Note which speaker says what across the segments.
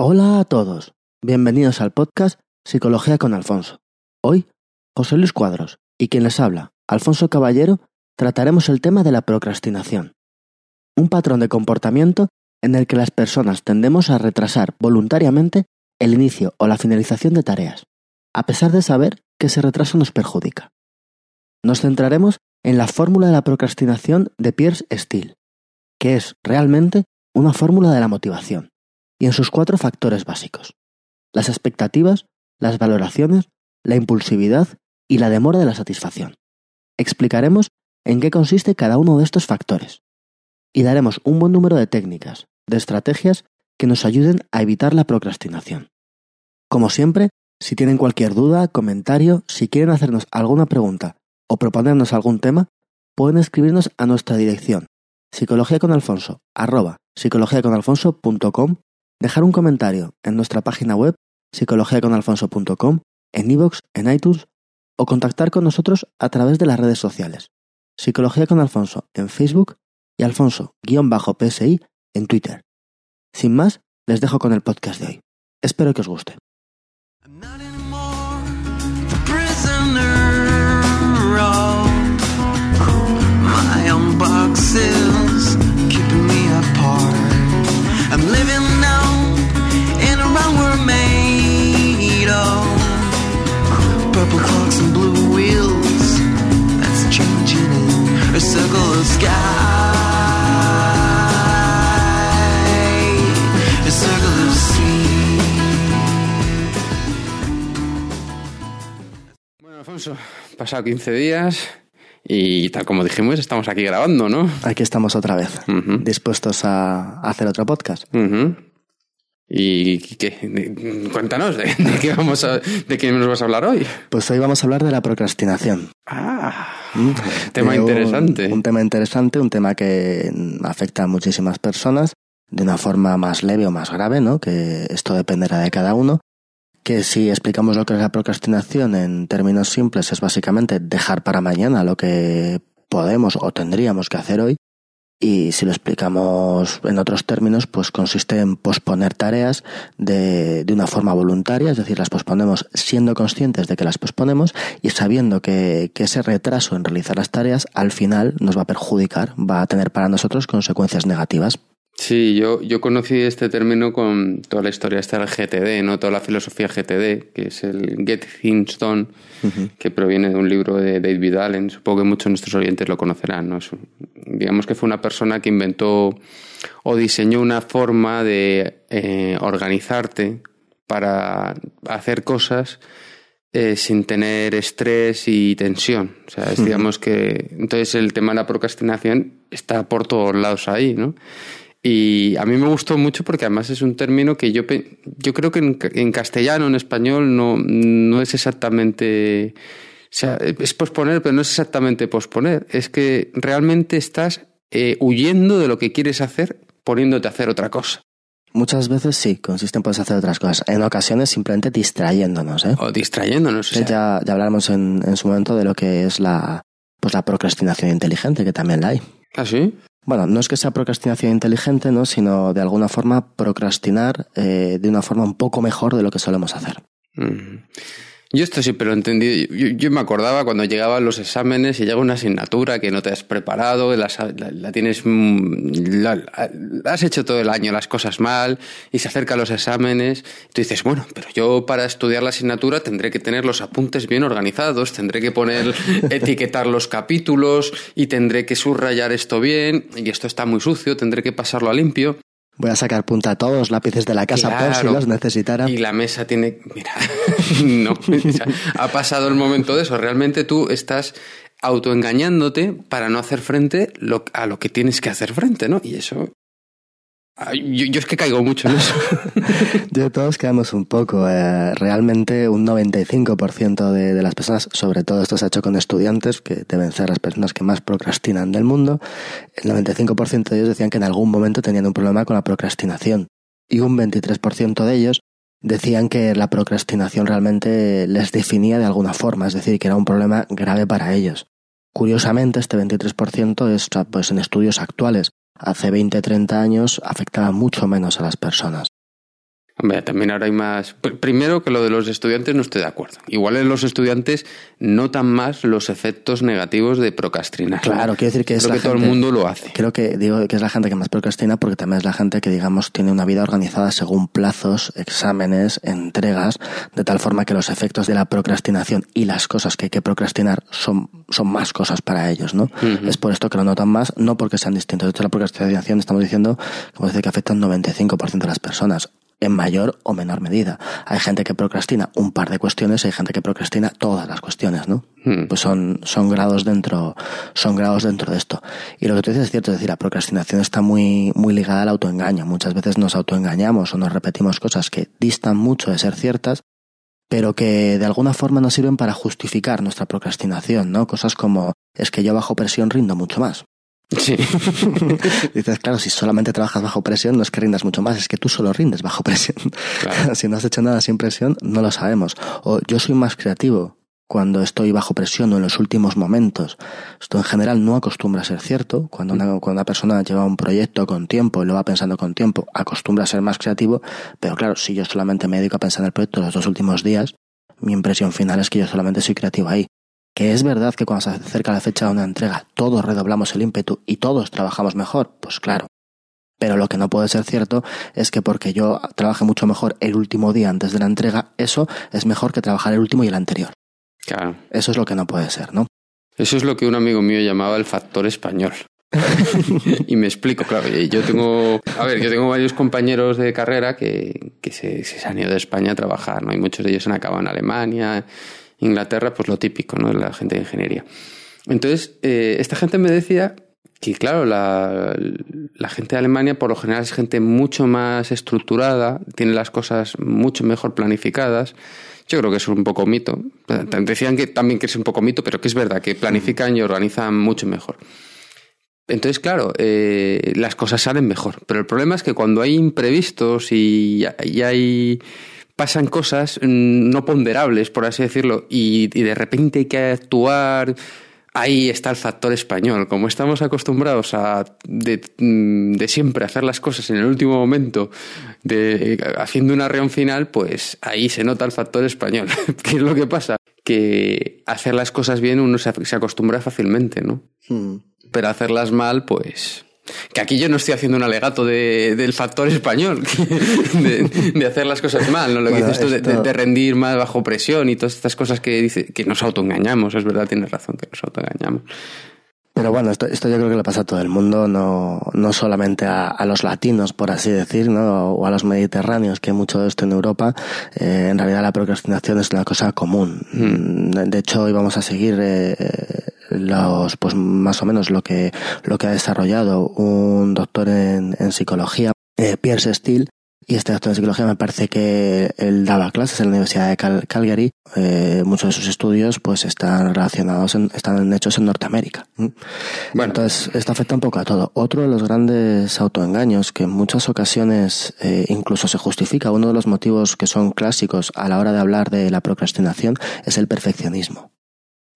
Speaker 1: Hola a todos, bienvenidos al podcast Psicología con Alfonso. Hoy, José Luis Cuadros y quien les habla, Alfonso Caballero, trataremos el tema de la procrastinación. Un patrón de comportamiento en el que las personas tendemos a retrasar voluntariamente el inicio o la finalización de tareas, a pesar de saber que ese retraso nos perjudica. Nos centraremos en la fórmula de la procrastinación de Pierce Steele, que es realmente una fórmula de la motivación, y en sus cuatro factores básicos. Las expectativas, las valoraciones, la impulsividad y la demora de la satisfacción. Explicaremos en qué consiste cada uno de estos factores y daremos un buen número de técnicas, de estrategias que nos ayuden a evitar la procrastinación. Como siempre, si tienen cualquier duda, comentario, si quieren hacernos alguna pregunta o proponernos algún tema, pueden escribirnos a nuestra dirección psicología con Alfonso, arroba psicologiaconalfonso.com, dejar un comentario en nuestra página web psicologiaconalfonso.com, en iVoox, en iTunes o contactar con nosotros a través de las redes sociales. Psicología con Alfonso en Facebook y Alfonso-PSI en Twitter. Sin más, les dejo con el podcast de hoy. Espero que os guste.
Speaker 2: Bueno, Alfonso, pasado 15 días y tal como dijimos, estamos aquí grabando, ¿no?
Speaker 1: Aquí estamos otra vez, dispuestos a hacer otro podcast.
Speaker 2: Ujú. ¿Y qué? Cuéntanos, ¿de, de qué vamos a, ¿de qué nos vas a hablar hoy?
Speaker 1: Pues hoy vamos a hablar de la procrastinación.
Speaker 2: Ah,
Speaker 1: Mm.
Speaker 2: tema
Speaker 1: De un-
Speaker 2: interesante.
Speaker 1: Un, tema interesante, un tema que afecta a muchísimas personas de una forma más leve o más grave, ¿no? Que esto dependerá de cada uno. Que si explicamos lo que es la procrastinación en términos simples es básicamente dejar para mañana lo que podemos o tendríamos que hacer hoy. Y si lo explicamos en otros términos, pues consiste en posponer tareas de, de una forma voluntaria, es decir, las posponemos siendo conscientes de que las posponemos y sabiendo que, que ese retraso en realizar las tareas al final nos va a perjudicar, va a tener para nosotros consecuencias negativas.
Speaker 2: Sí, yo, yo conocí este término con toda la historia esta del GTD, ¿no? Toda la filosofía GTD, que es el Get Things Done, que proviene de un libro de David Allen. Supongo que muchos de nuestros oyentes lo conocerán, ¿no? Es digamos que fue una persona que inventó o diseñó una forma de eh, organizarte para hacer cosas eh, sin tener estrés y tensión. O sea, es, digamos que entonces el tema de la procrastinación está por todos lados ahí, ¿no? Y a mí me gustó mucho porque además es un término que yo, yo creo que en, ca- en castellano, en español, no, no es exactamente... O sea, es posponer, pero no es exactamente posponer. Es que realmente estás eh, huyendo de lo que quieres hacer poniéndote a hacer otra cosa.
Speaker 1: Muchas veces sí, consiste en poder hacer otras cosas. En ocasiones simplemente distrayéndonos. ¿eh?
Speaker 2: O distrayéndonos. o sea,
Speaker 1: ya, ya hablaremos en, en su momento de lo que es la, pues la procrastinación inteligente, que también la hay.
Speaker 2: ¿Ah, sí?
Speaker 1: Bueno, no es que sea procrastinación inteligente, ¿no? sino de alguna forma procrastinar eh, de una forma un poco mejor de lo que solemos hacer.
Speaker 2: Mm. Yo esto siempre lo he entendido. Yo, yo me acordaba cuando llegaban los exámenes y llega una asignatura que no te has preparado, la, la- la tienes, mm, la, la has hecho todo el año las cosas mal y se acercan los exámenes. Y tú dices, bueno, pero yo para estudiar la asignatura tendré que tener los apuntes bien organizados, tendré que poner, etiquetar los capítulos y tendré que subrayar esto bien y esto está muy sucio, tendré que pasarlo a limpio.
Speaker 1: Voy a sacar punta a todos los lápices de la casa por si
Speaker 2: Claro.
Speaker 1: los necesitara.
Speaker 2: Y la mesa tiene. Mira, no. o sea, ha pasado el momento de eso. Realmente tú estás autoengañándote para no hacer frente a lo que tienes que hacer frente, ¿no? Y eso. Yo, yo es que caigo mucho en eso.
Speaker 1: De todos quedamos un poco. eh, realmente un 95% de, de las personas, sobre todo esto se ha hecho con estudiantes, que deben ser las personas que más procrastinan del mundo, el 95% de ellos decían que en algún momento tenían un problema con la procrastinación. Y un 23% de ellos decían que la procrastinación realmente les definía de alguna forma, es decir, que era un problema grave para ellos. Curiosamente, este 23% es pues, en estudios actuales. Hace 20, 30 años afectaba mucho menos a las personas.
Speaker 2: Hombre, también ahora hay más. Primero que lo de los estudiantes no estoy de acuerdo. Igual en los estudiantes notan más los efectos negativos de procrastinar.
Speaker 1: Claro, quiero decir que es
Speaker 2: creo que todo el mundo lo hace.
Speaker 1: Creo que digo que es la gente que más procrastina porque también es la gente que digamos tiene una vida organizada según plazos, exámenes, entregas, de tal forma que los efectos de la procrastinación y las cosas que hay que procrastinar son son más cosas para ellos, ¿no? Es por esto que lo notan más, no porque sean distintos. De hecho, la procrastinación estamos diciendo como dice que afecta al 95% de las personas en mayor o menor medida. Hay gente que procrastina un par de cuestiones y hay gente que procrastina todas las cuestiones, ¿no? Hmm. Pues son, son grados dentro, son grados dentro de esto. Y lo que tú dices es cierto, es decir, la procrastinación está muy, muy ligada al autoengaño. Muchas veces nos autoengañamos o nos repetimos cosas que distan mucho de ser ciertas, pero que de alguna forma nos sirven para justificar nuestra procrastinación, ¿no? Cosas como, es que yo bajo presión rindo mucho más.
Speaker 2: Sí.
Speaker 1: Dices, claro, si solamente trabajas bajo presión, no es que rindas mucho más, es que tú solo rindes bajo presión. si no has hecho nada sin presión, no lo sabemos. O yo soy más creativo cuando estoy bajo presión o en los últimos momentos. Esto en general no acostumbra a ser cierto. Cuando una, cuando una persona lleva un proyecto con tiempo y lo va pensando con tiempo, acostumbra a ser más creativo. Pero claro, si yo solamente me dedico a pensar en el proyecto los dos últimos días, mi impresión final es que yo solamente soy creativo ahí. Que es verdad que cuando se acerca la fecha de una entrega todos redoblamos el ímpetu y todos trabajamos mejor, pues claro. Pero lo que no puede ser cierto es que porque yo trabaje mucho mejor el último día antes de la entrega, eso es mejor que trabajar el último y el anterior.
Speaker 2: Claro.
Speaker 1: Eso es lo que no puede ser, ¿no?
Speaker 2: Eso es lo que un amigo mío llamaba el factor español. y me explico, claro. Yo tengo, a ver, yo tengo varios compañeros de carrera que, que se, se, han ido de España a trabajar, ¿no? Y muchos de ellos han acabado en Alemania, Inglaterra, pues lo típico, ¿no? La gente de ingeniería. Entonces, eh, esta gente me decía que, claro, la, la, gente de Alemania por lo general es gente mucho más estructurada, tiene las cosas mucho mejor planificadas. Yo creo que es un poco mito. Decían que también que es un poco mito, pero que es verdad, que planifican y organizan mucho mejor. Entonces, claro, eh, las cosas salen mejor. Pero el problema es que cuando hay imprevistos y, y hay pasan cosas mm, no ponderables, por así decirlo, y, de repente hay que actuar. Ahí está el factor español. Como estamos acostumbrados a de, mm, de, siempre hacer las cosas en el último momento, de, haciendo una reunión final, pues ahí se nota el factor español. ¿Qué es lo que pasa? Que hacer las cosas bien uno se, se acostumbra fácilmente, ¿no? Hmm. Pero hacerlas mal, pues que aquí yo no estoy haciendo un alegato de, del factor español, de, hacer las cosas mal, ¿no? Lo que dices tú de, rendir más bajo presión y todas estas cosas que dice que nos autoengañamos, es verdad, tienes razón, que nos autoengañamos.
Speaker 1: Pero bueno, esto, esto yo creo que le pasa a todo el mundo, no, no solamente a, a los latinos, por así decir, ¿no? o a los mediterráneos, que hay mucho de esto en Europa. Eh, en realidad la procrastinación es una cosa común. Hmm. De hecho, hoy vamos a seguir eh, los, pues más o menos lo que, lo que ha desarrollado un doctor en, en psicología, eh, Pierce Steele, y este doctor en psicología me parece que él daba clases en la Universidad de Calgary. Eh, muchos de sus estudios pues están relacionados, están hechos en Norteamérica. Bueno. Entonces, esto afecta un poco a todo. Otro de los grandes autoengaños que en muchas ocasiones eh, incluso se justifica, uno de los motivos que son clásicos a la hora de hablar de la procrastinación es el perfeccionismo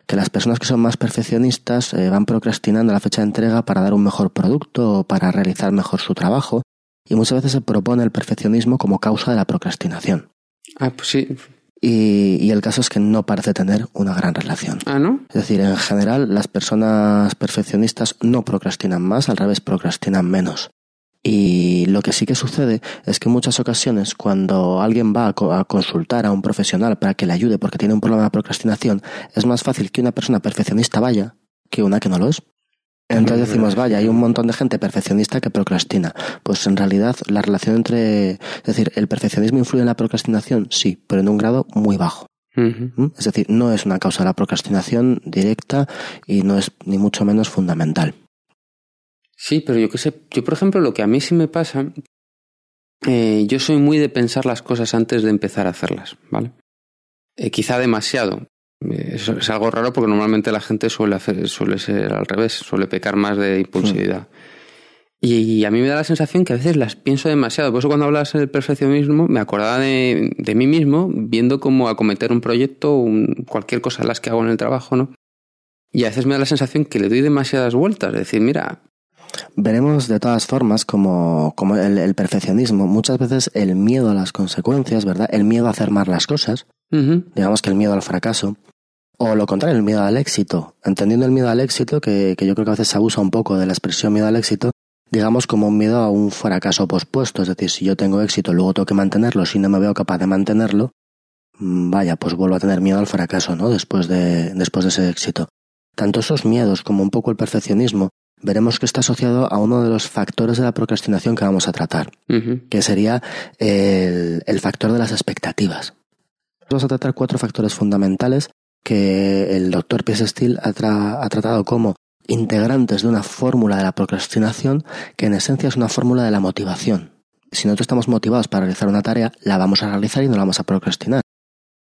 Speaker 1: que las personas que son más perfeccionistas eh, van procrastinando la fecha de entrega para dar un mejor producto o para realizar mejor su trabajo y muchas veces se propone el perfeccionismo como causa de la procrastinación.
Speaker 2: Ah, pues sí.
Speaker 1: Y, y, el caso es que no parece tener una gran relación.
Speaker 2: Ah, ¿no?
Speaker 1: Es decir, en general las personas perfeccionistas no procrastinan más, al revés, procrastinan menos. Y lo que sí que sucede es que en muchas ocasiones cuando alguien va a, consultar a un profesional para que le ayude porque tiene un problema de procrastinación, es más fácil que una persona perfeccionista vaya que una que no lo es. Entonces decimos, vaya, hay un montón de gente perfeccionista que procrastina. Pues en realidad la relación entre, es decir, el perfeccionismo influye en la procrastinación, sí, pero en un grado muy bajo. ¿Mm? Es decir, no es una causa de la procrastinación directa y no es ni mucho menos fundamental.
Speaker 2: Sí, pero yo qué sé, yo por ejemplo lo que a mí sí me pasa, eh, yo soy muy de pensar las cosas antes de empezar a hacerlas, ¿vale? Eh, quizá demasiado. Es, es, algo raro porque normalmente la gente suele, hacer, suele ser al revés, suele pecar más de impulsividad. Y, y, a mí me da la sensación que a veces las pienso demasiado. Por eso cuando hablas del perfeccionismo me acordaba de, de mí mismo viendo cómo acometer un proyecto, un, cualquier cosa de las que hago en el trabajo, ¿no? Y a veces me da la sensación que le doy demasiadas vueltas. Es decir, mira,
Speaker 1: Veremos de todas formas como, como el, perfeccionismo, muchas veces el miedo a las consecuencias, ¿verdad? El miedo a hacer mal las cosas, digamos que el miedo al fracaso, o lo contrario, el miedo al éxito. Entendiendo el miedo al éxito, que, que yo creo que a veces se abusa un poco de la expresión miedo al éxito, digamos como un miedo a un fracaso pospuesto, es decir, si yo tengo éxito, luego tengo que mantenerlo, si no me veo capaz de mantenerlo, mm, vaya, pues vuelvo a tener miedo al fracaso, ¿no? Después de, después de ese éxito. Tanto esos miedos como un poco el perfeccionismo, veremos que está asociado a uno de los factores de la procrastinación que vamos a tratar, que sería el, el, factor de las expectativas. Vamos a tratar cuatro factores fundamentales que el doctor Pies Steele ha, ha tratado como integrantes de una fórmula de la procrastinación que en esencia es una fórmula de la motivación. Si nosotros estamos motivados para realizar una tarea, la vamos a realizar y no la vamos a procrastinar.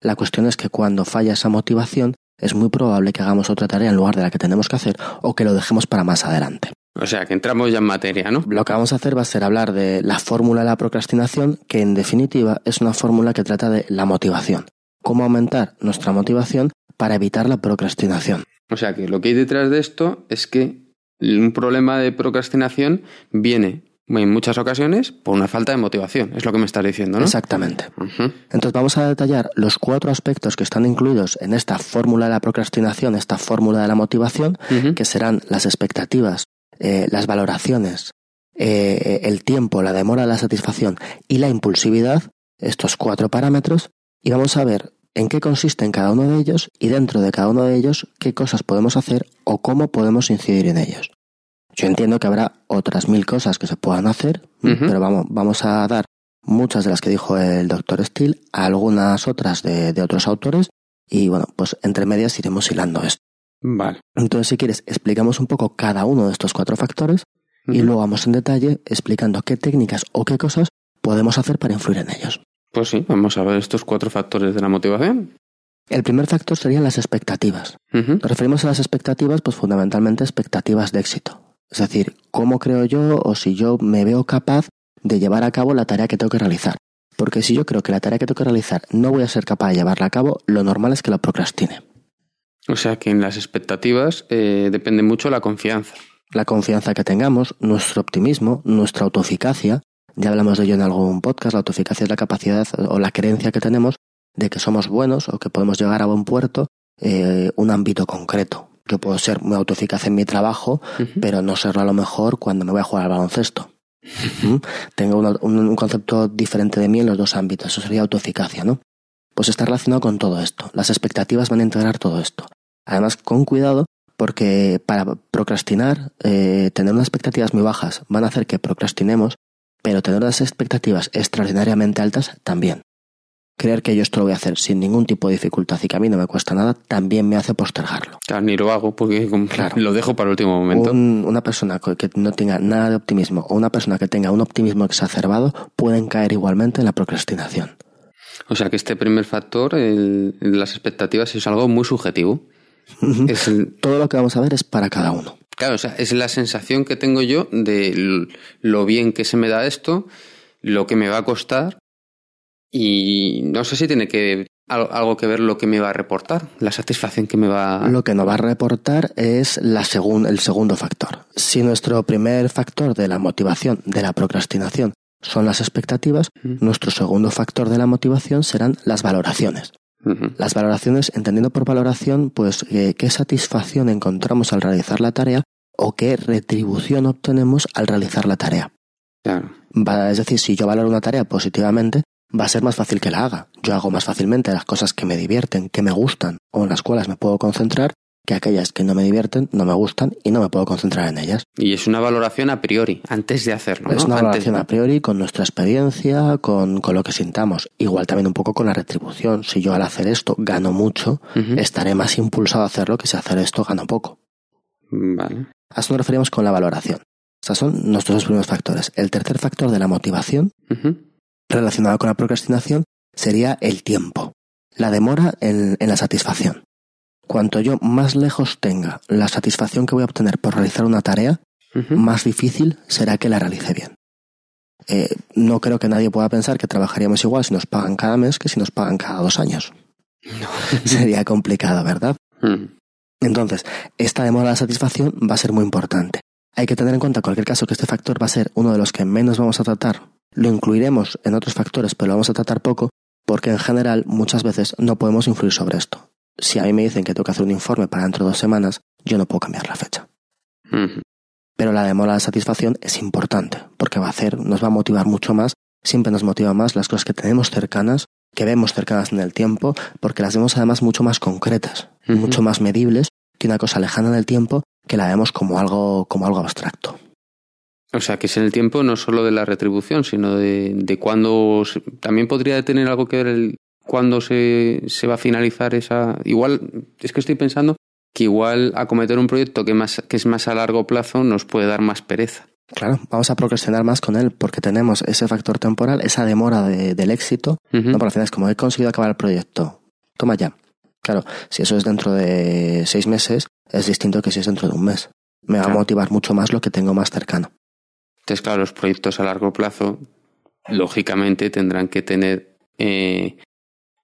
Speaker 1: La cuestión es que cuando falla esa motivación, es muy probable que hagamos otra tarea en lugar de la que tenemos que hacer o que lo dejemos para más adelante.
Speaker 2: O sea, que entramos ya en materia, ¿no?
Speaker 1: Lo que vamos a hacer va a ser hablar de la fórmula de la procrastinación, que en definitiva es una fórmula que trata de la motivación. Cómo aumentar nuestra motivación para evitar la procrastinación.
Speaker 2: O sea que lo que hay detrás de esto es que un problema de procrastinación viene en muchas ocasiones por una falta de motivación, es lo que me estás diciendo, ¿no?
Speaker 1: Exactamente. Entonces vamos a detallar los cuatro aspectos que están incluidos en esta fórmula de la procrastinación, esta fórmula de la motivación, que serán las expectativas, eh, las valoraciones, eh, el tiempo, la demora de la satisfacción y la impulsividad, estos cuatro parámetros, y vamos a ver en qué consisten cada uno de ellos y dentro de cada uno de ellos qué cosas podemos hacer o cómo podemos incidir en ellos. Yo entiendo que habrá otras mil cosas que se puedan hacer, pero vamos, vamos a dar muchas de las que dijo el doctor Steele, algunas otras de, otros autores, y bueno, pues entre medias iremos hilando esto.
Speaker 2: Vale.
Speaker 1: Entonces, si quieres, explicamos un poco cada uno de estos cuatro factores y luego vamos en detalle explicando qué técnicas o qué cosas podemos hacer para influir en ellos.
Speaker 2: Pues sí, vamos a ver estos cuatro factores de la motivación.
Speaker 1: El primer factor serían las expectativas. Nos referimos a las expectativas, pues fundamentalmente expectativas de éxito. Es decir, cómo creo yo o si yo me veo capaz de llevar a cabo la tarea que tengo que realizar. Porque si yo creo que la tarea que tengo que realizar no voy a ser capaz de llevarla a cabo, lo normal es que la procrastine.
Speaker 2: O sea que en las expectativas eh, depende mucho la confianza.
Speaker 1: La confianza que tengamos, nuestro optimismo, nuestra autoeficacia. Ya hablamos de ello en algún podcast. La autoeficacia es la capacidad o la creencia que tenemos de que somos buenos o que podemos llegar a buen puerto eh, un ámbito concreto. Yo puedo ser muy autoeficaz en mi trabajo, pero no serlo a lo mejor cuando me voy a jugar al baloncesto. ¿Mm? Tengo un, concepto diferente de mí en los dos ámbitos. Eso sería autoeficacia, ¿no? Pues está relacionado con todo esto. Las expectativas van a integrar todo esto. Además, con cuidado, porque para procrastinar, eh, tener unas expectativas muy bajas van a hacer que procrastinemos, pero tener unas expectativas extraordinariamente altas también creer que yo esto lo voy a hacer sin ningún tipo de dificultad y que a mí no me cuesta nada, también me hace postergarlo.
Speaker 2: Claro, ni lo hago porque lo dejo para el último momento.
Speaker 1: una persona que no tenga nada de optimismo o una persona que tenga un optimismo exacerbado pueden caer igualmente en la procrastinación.
Speaker 2: O sea que este primer factor, el, las expectativas, es algo muy subjetivo.
Speaker 1: Todo lo que vamos a ver es para cada uno.
Speaker 2: Claro, o sea, es la sensación que tengo yo de lo bien que se me da esto, lo que me va a costar y no sé si tiene que algo que ver lo que me va a reportar, la satisfacción que me va
Speaker 1: Lo que nos va a reportar es la el segundo factor. Si nuestro primer factor de la motivación, de la procrastinación, son las expectativas, nuestro segundo factor de la motivación serán las valoraciones. Las valoraciones, entendiendo por valoración, pues eh, qué satisfacción encontramos al realizar la tarea o qué retribución obtenemos al realizar la tarea. es decir, si yo valoro una tarea positivamente, va a ser más fácil que la haga. Yo hago más fácilmente las cosas que me divierten, que me gustan o en las cuales me puedo concentrar que aquellas que no me divierten, no me gustan y no me puedo concentrar en ellas.
Speaker 2: Y es una valoración a priori, antes de hacerlo.
Speaker 1: Es una valoración a priori con nuestra experiencia, con, lo que sintamos. Igual también un poco con la retribución. Si yo al hacer esto gano mucho, estaré más impulsado a hacerlo que si hacer esto gano poco.
Speaker 2: Vale.
Speaker 1: A eso nos referimos con la valoración. Estos son nuestros dos primeros factores. El tercer factor de la motivación relacionado con la procrastinación sería el tiempo, la demora en, la satisfacción. Cuanto yo más lejos tenga la satisfacción que voy a obtener por realizar una tarea, más difícil será que la realice bien. Eh, no creo que nadie pueda pensar que trabajaríamos igual si nos pagan cada mes que si nos pagan cada dos años. Sería complicado, ¿verdad? Entonces, esta demora de satisfacción va a ser muy importante. Hay que tener en cuenta en cualquier caso que este factor va a ser uno de los que menos vamos a tratar. Lo incluiremos en otros factores, pero lo vamos a tratar poco porque en general muchas veces no podemos influir sobre esto. Si a mí me dicen que tengo que hacer un informe para dentro de dos semanas, yo no puedo cambiar la fecha. Pero la demora de satisfacción es importante, porque va a hacer, nos va a motivar mucho más, siempre nos motiva más las cosas que tenemos cercanas, que vemos cercanas en el tiempo, porque las vemos además mucho más concretas, mucho más medibles que una cosa lejana en el tiempo que la vemos como algo, como algo abstracto.
Speaker 2: O sea, que es en el tiempo no solo de la retribución, sino de, de cuándo. También podría tener algo que ver el cuándo se, se va a finalizar esa. Igual, es que estoy pensando que igual acometer un proyecto que, más, que es más a largo plazo nos puede dar más pereza.
Speaker 1: Claro, vamos a procrastinar más con él porque tenemos ese factor temporal, esa demora de, del éxito. No, por al final es como he conseguido acabar el proyecto. Toma ya. Claro, si eso es dentro de seis meses, es distinto que si es dentro de un mes. Me va a motivar mucho más lo que tengo más cercano.
Speaker 2: Entonces, claro, los proyectos a largo plazo, lógicamente, tendrán que tener eh,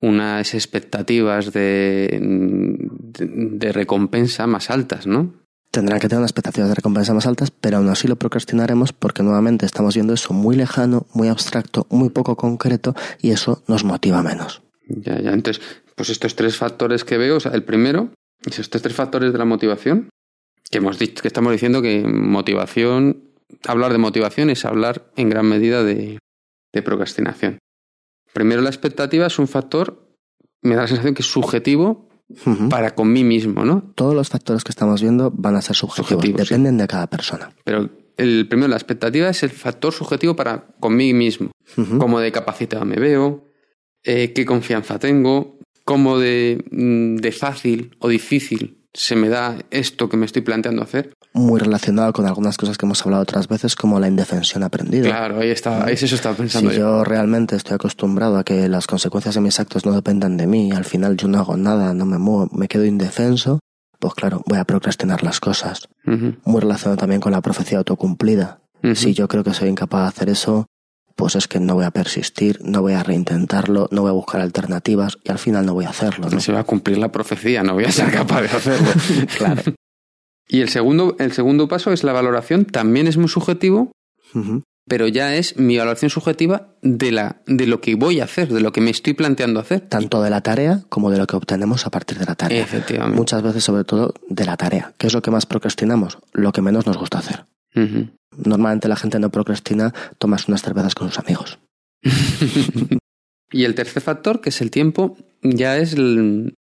Speaker 2: unas expectativas de, de, recompensa más altas, ¿no?
Speaker 1: Tendrán que tener unas expectativas de recompensa más altas, pero aún así lo procrastinaremos porque nuevamente estamos viendo eso muy lejano, muy abstracto, muy poco concreto y eso nos motiva menos.
Speaker 2: Ya, ya. Entonces, pues estos tres factores que veo, o sea, el primero, estos tres factores de la motivación, que hemos dicho, que estamos diciendo que motivación, hablar de motivación es hablar en gran medida de, de procrastinación. Primero, la expectativa es un factor, me da la sensación que es subjetivo para con mí mismo, ¿no?
Speaker 1: Todos los factores que estamos viendo van a ser subjetivos, dependen de cada persona.
Speaker 2: Pero el primero, la expectativa es el factor subjetivo para con mí mismo. Cómo de capacitado me veo, eh, qué confianza tengo, cómo de, mm, de fácil o difícil se me da esto que me estoy planteando hacer
Speaker 1: muy relacionado con algunas cosas que hemos hablado otras veces, como la indefensión aprendida.
Speaker 2: Claro, ahí está, ahí eso estaba pensando.
Speaker 1: Si yo. realmente estoy acostumbrado a que las consecuencias de mis actos no dependan de mí, al final yo no hago nada, no me muevo, me quedo indefenso, pues claro, voy a procrastinar las cosas. Muy relacionado también con la profecía autocumplida. Si yo creo que soy incapaz de hacer eso, pues es que no voy a persistir, no voy a reintentarlo, no voy a buscar alternativas y al final no voy a hacerlo. ¿no?
Speaker 2: Se va a cumplir la profecía, no voy a ser capaz de hacerlo.
Speaker 1: claro.
Speaker 2: Y el segundo, el segundo paso es la valoración, también es muy subjetivo, pero ya es mi valoración subjetiva de, la, de lo que voy a hacer, de lo que me estoy planteando hacer.
Speaker 1: Tanto de la tarea como de lo que obtenemos a partir de la tarea.
Speaker 2: Efectivamente.
Speaker 1: Muchas veces, sobre todo, de la tarea. ¿Qué es lo que más procrastinamos? Lo que menos nos gusta hacer. Normalmente la gente no procrastina, tomas unas cervezas con sus amigos.
Speaker 2: y el tercer factor, que es el tiempo, ya es el,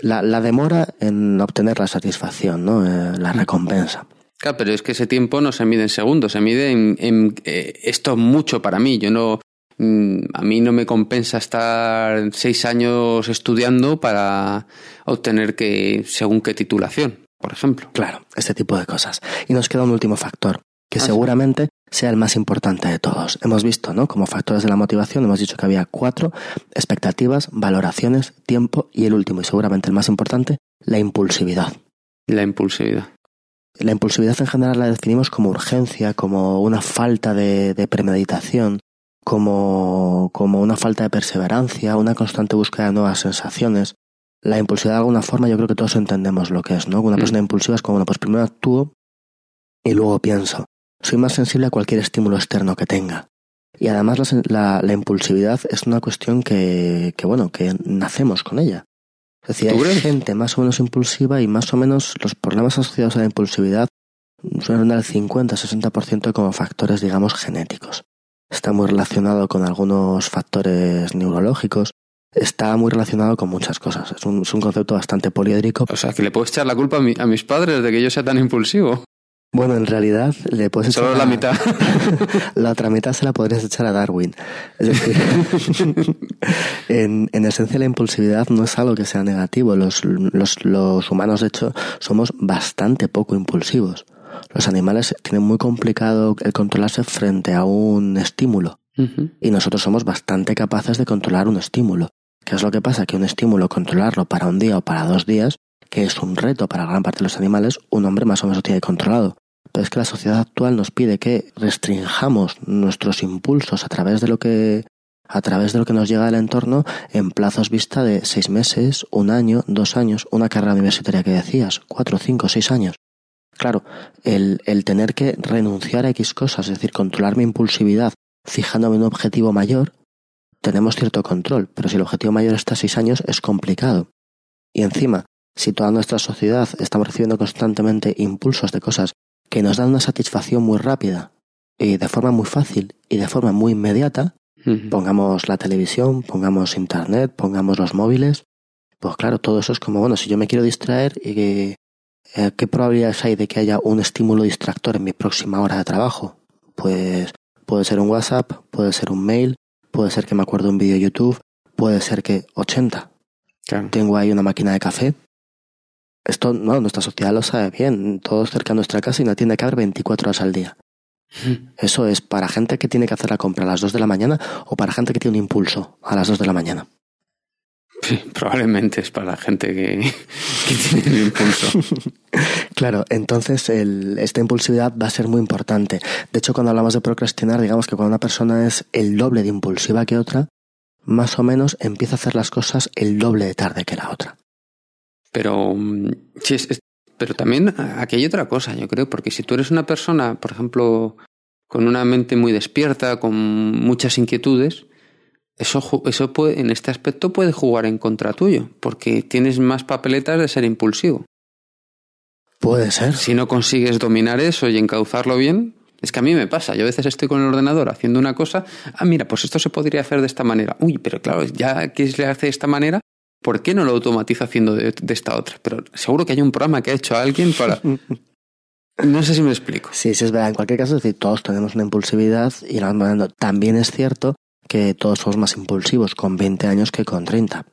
Speaker 1: la, la demora en obtener la satisfacción, ¿no? Eh, la recompensa.
Speaker 2: Claro, pero es que ese tiempo no se mide en segundos, se mide en, en eh, esto mucho para mí. Yo no, mm, a mí no me compensa estar seis años estudiando para obtener que según qué titulación, por ejemplo.
Speaker 1: Claro, este tipo de cosas. Y nos queda un último factor, que seguramente sea el más importante de todos. Hemos visto, ¿no? Como factores de la motivación, hemos dicho que había cuatro, expectativas, valoraciones, tiempo y el último y seguramente el más importante, la impulsividad.
Speaker 2: La impulsividad.
Speaker 1: La impulsividad en general la definimos como urgencia, como una falta de, premeditación, como, como una falta de perseverancia, una constante búsqueda de nuevas sensaciones. La impulsividad de alguna forma yo creo que todos entendemos lo que es, ¿no? Una mm. persona impulsiva es como, bueno, pues primero actúo y luego pienso. Soy más sensible a cualquier estímulo externo que tenga. Y además la, la, impulsividad es una cuestión que, que, bueno, que nacemos con ella. Es decir, hay gente más o menos impulsiva y más o menos los problemas asociados a la impulsividad suelen dar el 50-60% como factores, digamos, genéticos. Está muy relacionado con algunos factores neurológicos, está muy relacionado con muchas cosas. Es un, es un concepto bastante poliédrico.
Speaker 2: O sea, que le puedes echar la culpa a, a mis padres de que yo sea tan impulsivo.
Speaker 1: Bueno, en realidad le puedes
Speaker 2: echar. Solo la, mitad.
Speaker 1: la otra mitad se la podrías echar a Darwin. Es decir, en, en, esencia la impulsividad no es algo que sea negativo. Los, los, los humanos, de hecho, somos bastante poco impulsivos. Los animales tienen muy complicado el controlarse frente a un estímulo. Y nosotros somos bastante capaces de controlar un estímulo. ¿Qué es lo que pasa? Que un estímulo, controlarlo para un día o para dos días, que es un reto para gran parte de los animales, un hombre más o menos lo tiene controlado. Pero es que la sociedad actual nos pide que restringamos nuestros impulsos a través de lo que a través de lo que nos llega del entorno en plazos vista de seis meses, un año, dos años, una carrera universitaria que decías, cuatro, cinco, seis años. claro, el, el tener que renunciar a X cosas, es decir, controlar mi impulsividad fijándome un objetivo mayor, tenemos cierto control, pero si el objetivo mayor está a seis años es complicado. Y encima, si toda nuestra sociedad estamos recibiendo constantemente impulsos de cosas que nos dan una satisfacción muy rápida y de forma muy fácil y de forma muy inmediata, pongamos la televisión, pongamos internet, pongamos los móviles, pues claro, todo eso es como, bueno, si yo me quiero distraer, ¿qué probabilidades hay de que haya un estímulo distractor en mi próxima hora de trabajo? Pues puede ser un WhatsApp, puede ser un mail, puede ser que me acuerde un vídeo YouTube, puede ser que 80. Tengo ahí una máquina de café. Esto, no, nuestra sociedad lo sabe bien. Todo cerca de nuestra casa y no tiene que haber 24 horas al día. Eso es para gente que tiene que hacer la compra a las 2 de la mañana o para gente que tiene un impulso a las 2 de la mañana.
Speaker 2: Sí, probablemente es para la gente que, tiene el impulso.
Speaker 1: claro, entonces esta impulsividad va a ser muy importante. De hecho, cuando hablamos de procrastinar, digamos que cuando una persona es el doble de impulsiva que otra, más o menos empieza a hacer las cosas el doble de tarde que la otra.
Speaker 2: Pero, mm, sí, pero también aquí hay otra cosa, yo creo, porque si tú eres una persona, por ejemplo, con una mente muy despierta, con muchas inquietudes, eso, eso puede, en este aspecto puede jugar en contra tuyo, porque tienes más papeletas de ser impulsivo.
Speaker 1: Puede ser.
Speaker 2: Si no consigues dominar eso y encauzarlo bien, es que a mí me pasa. Yo a veces estoy con el ordenador haciendo una cosa, ah, mira, pues esto se podría hacer de esta manera. Uy, pero claro, ya que se hace de esta manera, ¿por qué no lo automatiza haciendo de, esta otra? Pero seguro que hay un programa que ha hecho alguien para... No sé si me explico.
Speaker 1: Sí, sí, es verdad. En cualquier caso, es decir, todos tenemos una impulsividad y la También es cierto que todos somos más impulsivos con 20 años que con 30.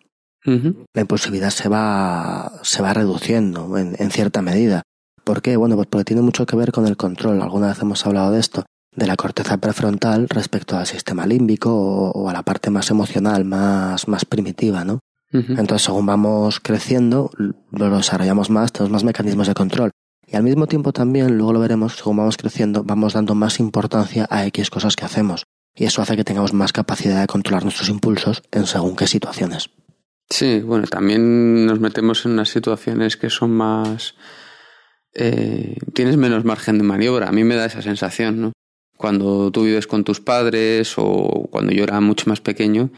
Speaker 1: La impulsividad se va, se va reduciendo en, en, cierta medida. ¿Por qué? Bueno, pues porque tiene mucho que ver con el control. Alguna vez hemos hablado de esto, de la corteza prefrontal respecto al sistema límbico o, a la parte más emocional, más, más primitiva, ¿no? Entonces, según vamos creciendo, lo desarrollamos más, tenemos más mecanismos de control. Y al mismo tiempo también, luego lo veremos, según vamos creciendo, vamos dando más importancia a X cosas que hacemos y eso hace que tengamos más capacidad de controlar nuestros impulsos en según qué situaciones.
Speaker 2: Sí, bueno, también nos metemos en unas situaciones que son más... Eh, tienes menos margen de maniobra, a mí me da esa sensación, ¿no? Cuando tú vives con tus padres o cuando yo era mucho más pequeño,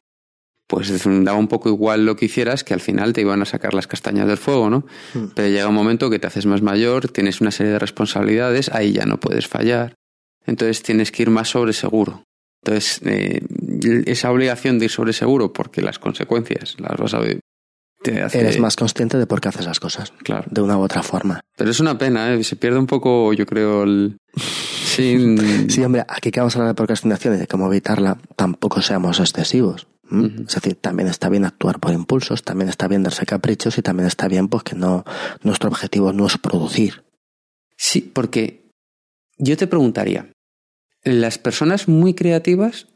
Speaker 2: pues daba un poco igual lo que hicieras, que al final te iban a sacar las castañas del fuego, ¿no? Hmm. Pero llega un momento que te haces más mayor, tienes una serie de responsabilidades, ahí ya no puedes fallar. Entonces tienes que ir más sobre seguro. Entonces, eh, esa obligación de ir sobre seguro, porque las consecuencias las vas a ver.
Speaker 1: Eres más consciente de por qué haces las cosas. Claro. De una u otra forma.
Speaker 2: Pero es una pena, ¿eh? Se pierde un poco, yo creo, el.
Speaker 1: Sí, sí hombre, aquí que vamos a hablar de procrastinación y de cómo evitarla, tampoco seamos excesivos. Es decir, también está bien actuar por impulsos, también está bien darse caprichos y también está bien pues que no nuestro objetivo no es producir.
Speaker 2: Sí, porque yo te preguntaría, las personas muy creativas,